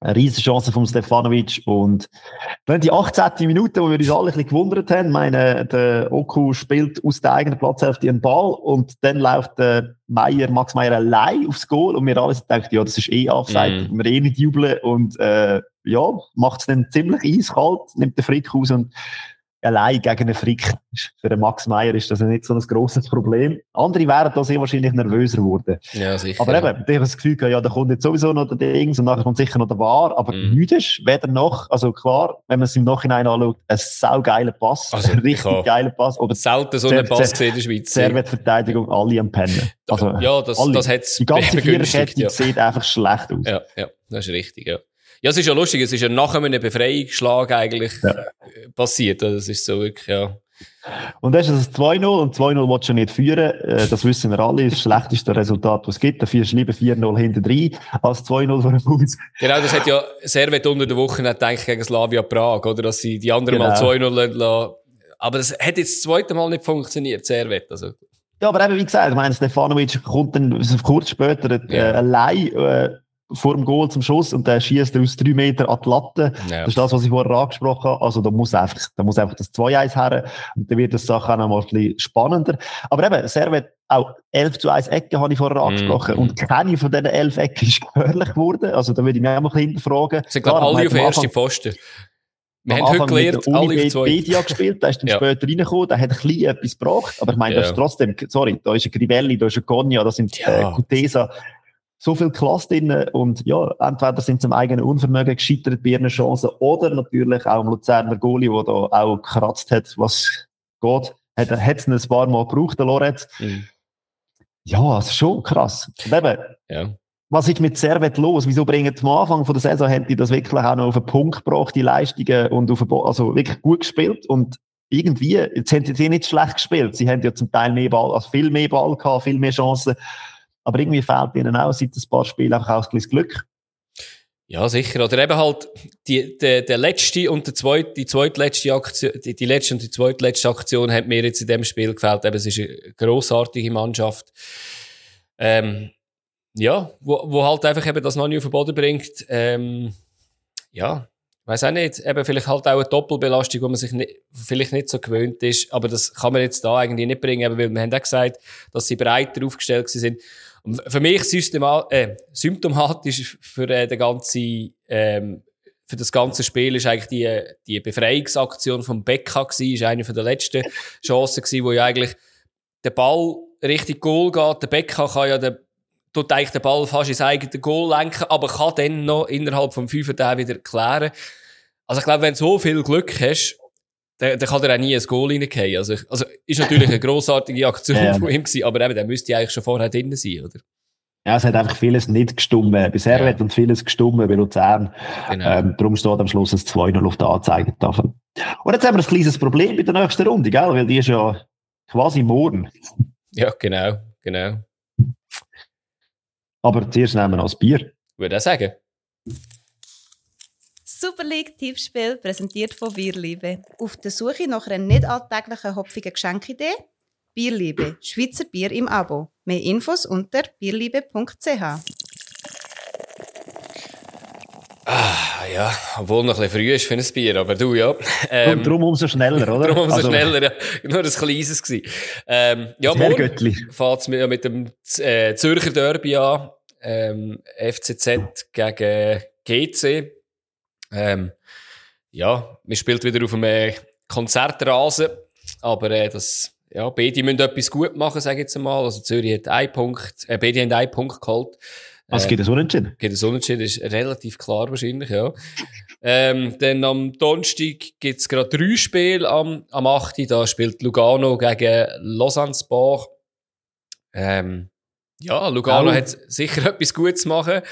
eine riesige Chance von Stefanovic und dann die 18. Minute, wo wir uns alle ein bisschen gewundert haben, meine, der Oku spielt aus der eigenen Platzhälfte einen Ball und dann läuft der Meier, Max Meier allein aufs Goal und wir alle denken, ja, das ist eh Offside, mm. wir eh nicht jubeln und äh, ja, macht es dann ziemlich eiskalt, nimmt den Frick raus und allein gegen einen Frick, für den Max Meyer ist das nicht so ein grosses Problem. Andere wären da sehr wahrscheinlich nervöser geworden. Ja, sicher. Aber eben, ich habe das Gefühl, ja, da kommt jetzt sowieso noch der Dings und nachher kommt sicher noch der War, aber mhm. ist weder noch, also klar, wenn man es im Nachhinein anschaut, ein saugeiler Pass, also, ein richtig geiler Pass. Oder selten so einen Pass gesehen in der Schweiz. Servetverteidigung, alle am Pennen. Also, ja, das, alle. das hat's Die ganze Viererkette ja. sieht einfach schlecht aus. Ja, ja, das ist richtig, ja. Ja, es ist ja lustig, es ist ja nach einem Befreiungsschlag eigentlich ja. passiert. Das ist so wirklich, ja. Und das ist das 2-0 und 2-0 willst du nicht führen. Äh, das wissen wir alle. Das schlechteste Resultat, was es gibt. Dafür ist lieber 4-0 hinter 3 als 2-0 vor dem Fuß. Genau, das hat ja Servet unter der Woche nicht gedacht gegen Slavia Prag, oder? Dass sie die anderen genau. mal 2-0 lassen. Aber das hat jetzt das zweite Mal nicht funktioniert, Servet. Also. Ja, aber eben, wie gesagt, ich meine, Stefanovic kommt dann kurz später äh, ja. allein, äh, vor dem Goal zum Schuss und der schießt aus drei Meter an die Latte. Ja. Das ist das, was ich vorher angesprochen habe. Also da muss einfach, da muss einfach das 2-1 her und dann wird das Sache auch noch mal ein bisschen spannender. Aber eben, Servet auch 11 zu 1 Ecken habe ich vorher angesprochen. Mm. Und keine von diesen 11 Ecken ist gefährlich geworden. Also da würde ich mich auch mal hinterfragen. Sie sind, glaube alle auf erste Pfosten. Wir haben heute gelernt, alle auf zwei. Media gespielt, der ist dann ja. später reingekommen, der hat ein bisschen etwas gebracht. Aber ich meine, ja. das ist trotzdem, sorry, da ist ein Grivelli, da ist ein Gonja, da sind ja. äh, Kutesa so viel Klasse drin und ja, entweder sind sie im eigenen Unvermögen gescheitert bei ihren Chancen oder natürlich auch im Luzerner Goli, der da auch gekratzt hat, was geht. Hat, es ein paar Mal gebraucht, der Lorenz. Mhm. Ja, das ist schon krass. Und eben, ja. was ist mit Servet los? Wieso bringen die am Anfang von der Saison, haben die das wirklich auch noch auf den Punkt gebracht, die Leistungen und auf den also wirklich gut gespielt und irgendwie, jetzt haben sie nicht schlecht gespielt. Sie haben ja zum Teil mehr Ball, also viel mehr Ball gehabt, viel mehr Chancen. Aber irgendwie fehlt ihnen auch seit ein paar Spielen einfach auch ein bisschen Glück. Ja, sicher. Oder eben halt die, der, der letzte und der zweite, die zweitletzte Aktion, die, die letzte und die zweitletzte Aktion hat mir jetzt in dem Spiel gefällt. Eben, es ist eine grossartige Mannschaft. Ähm, ja, wo, wo halt einfach eben das noch nicht auf den Boden bringt. Ähm, ja, weiß auch nicht, eben vielleicht halt auch eine Doppelbelastung, wo man sich nicht, vielleicht nicht so gewöhnt ist, aber das kann man jetzt da eigentlich nicht bringen, weil wir haben auch gesagt, dass sie breiter aufgestellt sind. Und für mich äh, symptomatisch für äh, den ganzen, ähm, für das ganze Spiel ist eigentlich die, die Befreiungsaktion vom Becca gewesen, ist eine von der letzten Chancen gewesen, wo ja eigentlich der Ball richtig Goal geht. Der Becca kann ja den tut eigentlich den Ball fast ins eigene Goal lenken, aber kann dann noch innerhalb vom Fünfer den wieder klären. Also ich glaube, wenn du so viel Glück hast, dann, dann kann er auch nie ein Goal reingehen. Also, also ist natürlich eine grossartige Aktion ja. von ihm gewesen, aber eben, der müsste eigentlich schon vorher drin sein, oder? Ja, es hat einfach vieles nicht gestummen. Bisher ja. hat und vieles gestummen bei Luzern. Genau. Ähm, darum steht am Schluss ein 2-0 auf der Anzeigetafel. Und jetzt haben wir ein kleines Problem bei der nächsten Runde, gell? Weil die ist ja quasi morgen. Ja, genau, genau. Aber zuerst nehmen wir noch das Bier. Würde ich sagen. Super League Tippspiel präsentiert von Bierliebe. Auf der Suche nach einer nicht alltäglichen hopfigen Geschenkidee? Bierliebe, Schweizer Bier im Abo. Mehr Infos unter bierliebe.ch. Ah, ja, obwohl noch ein bisschen früh ist für ein Bier, aber du, ja. Ähm, Und darum umso schneller, oder? darum umso also, schneller, ja. Nur ein kleines gewesen. Ähm, ja, morgen fährt es mit, mit dem äh, Zürcher Derby an ähm, FCZ gegen GC. Ähm, ja, wir spielt wieder auf einem Konzertrasen, aber äh, das, ja, beide müssen etwas gut machen, sage ich jetzt einmal. Also Zürich hat einen Punkt, äh, beide haben einen Punkt geholt. Also äh, geht es Unentschieden? Geht es Unentschieden, ist relativ klar wahrscheinlich, ja. ähm, dann am Donnerstag gibt's gerade drei Spiele am, am 8. Da spielt Lugano gegen Lausanne-Bach. Ähm, ja, Lugano hat sicher etwas Gutes zu machen.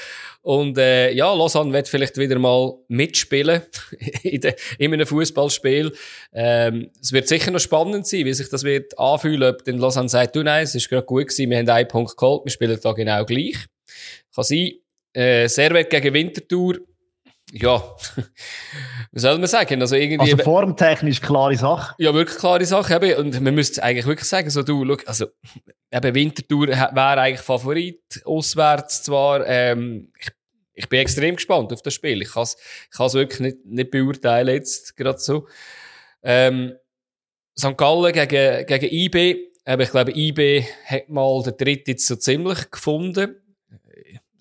Und äh, ja, Lausanne wird vielleicht wieder mal mitspielen in, de, in einem Fußballspiel. Ähm, es wird sicher noch spannend sein, wie sich das wird anfühlen, ob denn Lausanne sagt, du nein, es ist gerade gut gewesen, wir haben einen Punkt geholt, wir spielen da genau gleich. Kann sein. Äh, Servet gegen Winterthur ja, was soll man sagen? Also, irgendwie, also formtechnisch klare Sache. Ja, wirklich klare Sache. Eben. Und man müsste eigentlich wirklich sagen, so du, schau, also, eben Wintertour wäre eigentlich Favorit, auswärts zwar. Ähm, ich, ich bin extrem gespannt auf das Spiel. Ich kann es ich wirklich nicht, nicht beurteilen jetzt gerade so. Ähm, St. Gallen gegen, gegen IB. Aber ich glaube, IB hat mal den Dritt jetzt so ziemlich gefunden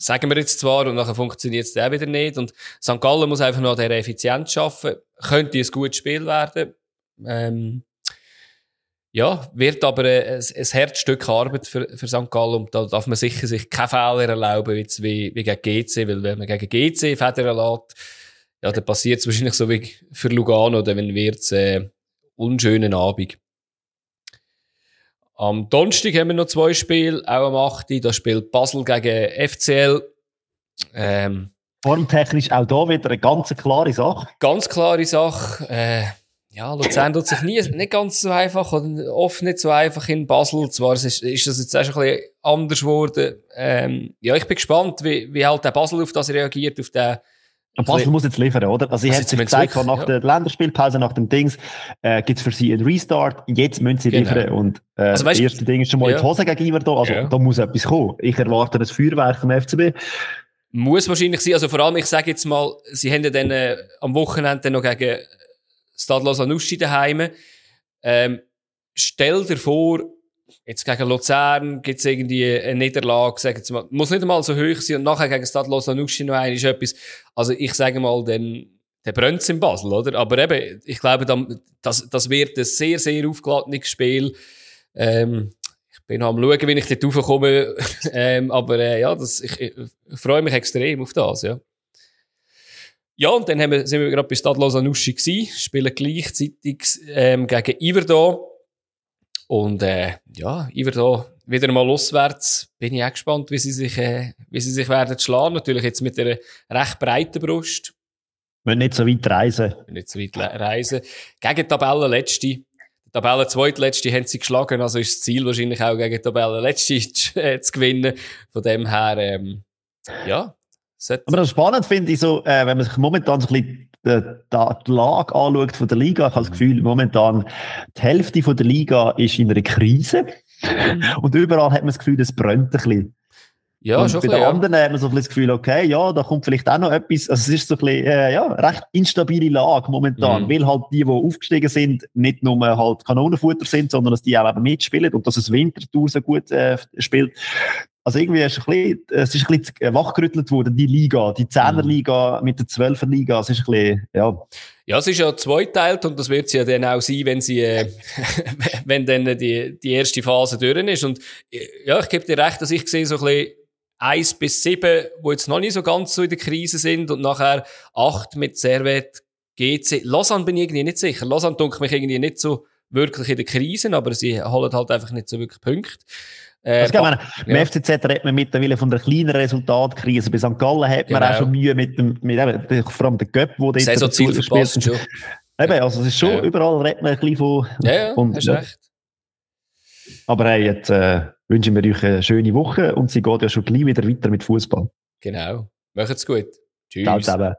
sagen wir jetzt zwar, und nachher funktioniert es auch wieder nicht. Und St. Gallen muss einfach noch an dieser Effizienz schaffen. Könnte ein gutes Spiel werden. Ähm, ja, wird aber ein, ein Herzstück Arbeit für, für St. Gallen. Und da darf man sicher sich keine Fehler erlauben, wie, wie, wie gegen GC. Weil wenn man gegen GC Federn lässt, ja, dann passiert es wahrscheinlich so wie für Lugano, dann wird es äh, unschönen Abend. Am Donnerstag haben wir noch zwei Spiele, auch am 8. Da spielt Basel gegen FCL. Ähm, Formtechnisch auch da wieder eine ganz klare Sache. Ganz klare Sache. Äh, ja, Luzern tut sich nie, nicht ganz so einfach oder oft nicht so einfach in Basel. Zwar ist, ist das jetzt auch schon ein bisschen anders geworden. Ähm, ja, ich bin gespannt, wie, wie halt der Basel auf das reagiert, auf den und Basel muss jetzt liefern, oder? Also, ich also hätte gesagt, nach ja. der Länderspielpause, nach dem Dings, äh, gibt's für sie einen Restart. Jetzt müssen sie genau. liefern. Und, äh, also, weißt, das erste Ding ist schon mal ja. in die Hose gegenüber da. Also, ja. da muss etwas kommen. Ich erwarte das Feuerwerk vom FCB. Muss wahrscheinlich sein. Also, vor allem, ich sage jetzt mal, sie haben ja dann, äh, am Wochenende noch gegen Stadlos Anuschi daheim. Ähm, stell dir vor, Jetzt gegen Luzern gibt es irgendwie eine Niederlage, sagen Sie mal, muss nicht einmal so hoch sein und nachher gegen Stade Lausanne noch ein ist etwas. Also ich sage mal, dann, der brennt in Basel, oder? Aber eben, ich glaube, das, das wird ein sehr, sehr aufgeladenes Spiel. Ähm, ich bin am schauen, wie ich dort raufkomme. ähm, aber äh, ja, das, ich, ich, freue mich extrem auf das, ja. Ja, und dann haben wir, sind wir gerade bei Stade Lausanne gewesen, spielen gleichzeitig ähm, gegen Iverdon. Und äh, ja, ich werde wieder mal auswärts. Bin ich auch gespannt, wie sie sich, äh, wie sie sich werden schlagen. Natürlich jetzt mit einer recht breiten Brust. Müssen nicht so weit reisen. Nicht so weit reisen. Gegen Tabellenletzte. Tabellen zweitletzte haben sie geschlagen, also ist das Ziel wahrscheinlich auch gegen Tabellenletzte zu, zu gewinnen. Von dem her, ähm, ja. Aber das spannend finde ich so, äh, wenn man sich momentan so ein bisschen die, die Lage anschaut von der Liga, ich habe das Gefühl, momentan die Hälfte von der Liga ist in einer Krise. Mhm. Und überall hat man das Gefühl, es brennt ein bisschen. Ja, und schon bei den bisschen, anderen hat man so ein das Gefühl, okay, ja, da kommt vielleicht auch noch etwas. Also es ist so ein bisschen, äh, ja, recht instabile Lage momentan, Mhm. weil halt die, die aufgestiegen sind, nicht nur halt Kanonenfutter sind, sondern dass die auch eben mitspielen und dass es Winterthur so gut äh, spielt. Also irgendwie ist ein bisschen, es ist ein bisschen wachgerüttelt worden, die Liga, die Zehnerliga mit der Zwölferliga, es ist ein bisschen, ja, Ja, es ist ja zweiteilt und das wird sie ja dann auch sein, wenn sie, äh, wenn dann die, die erste Phase durch ist. Und äh, ja, ich gebe dir recht, dass ich sehe so ein bisschen eins bis sieben, wo jetzt noch nicht so ganz so in der Krise sind und nachher acht mit Servet, GC. Lausanne bin ich irgendwie nicht sicher. Lausanne dunkelt mich irgendwie nicht so wirklich in der Krise, aber sie holen halt einfach nicht so wirklich Punkte. Äh, Also, meine, ja. Im FCZ redet man mittlerweile von der kleinen Resultatkrise. Bei St. Gallen hat man Genau. auch schon Mühe mit dem, mit eben, vor allem der Göpp, wo dort Saisonziel verpasst schon. Eben, also es ist schon, Ja. überall redet man ein bisschen von, Ja, ja, Und- hast recht. aber hey, jetzt äh, wünschen wir euch eine schöne Woche und sie geht ja schon gleich wieder weiter mit Fußball. Genau. Macht's gut. Tschüss. Ciao zusammen.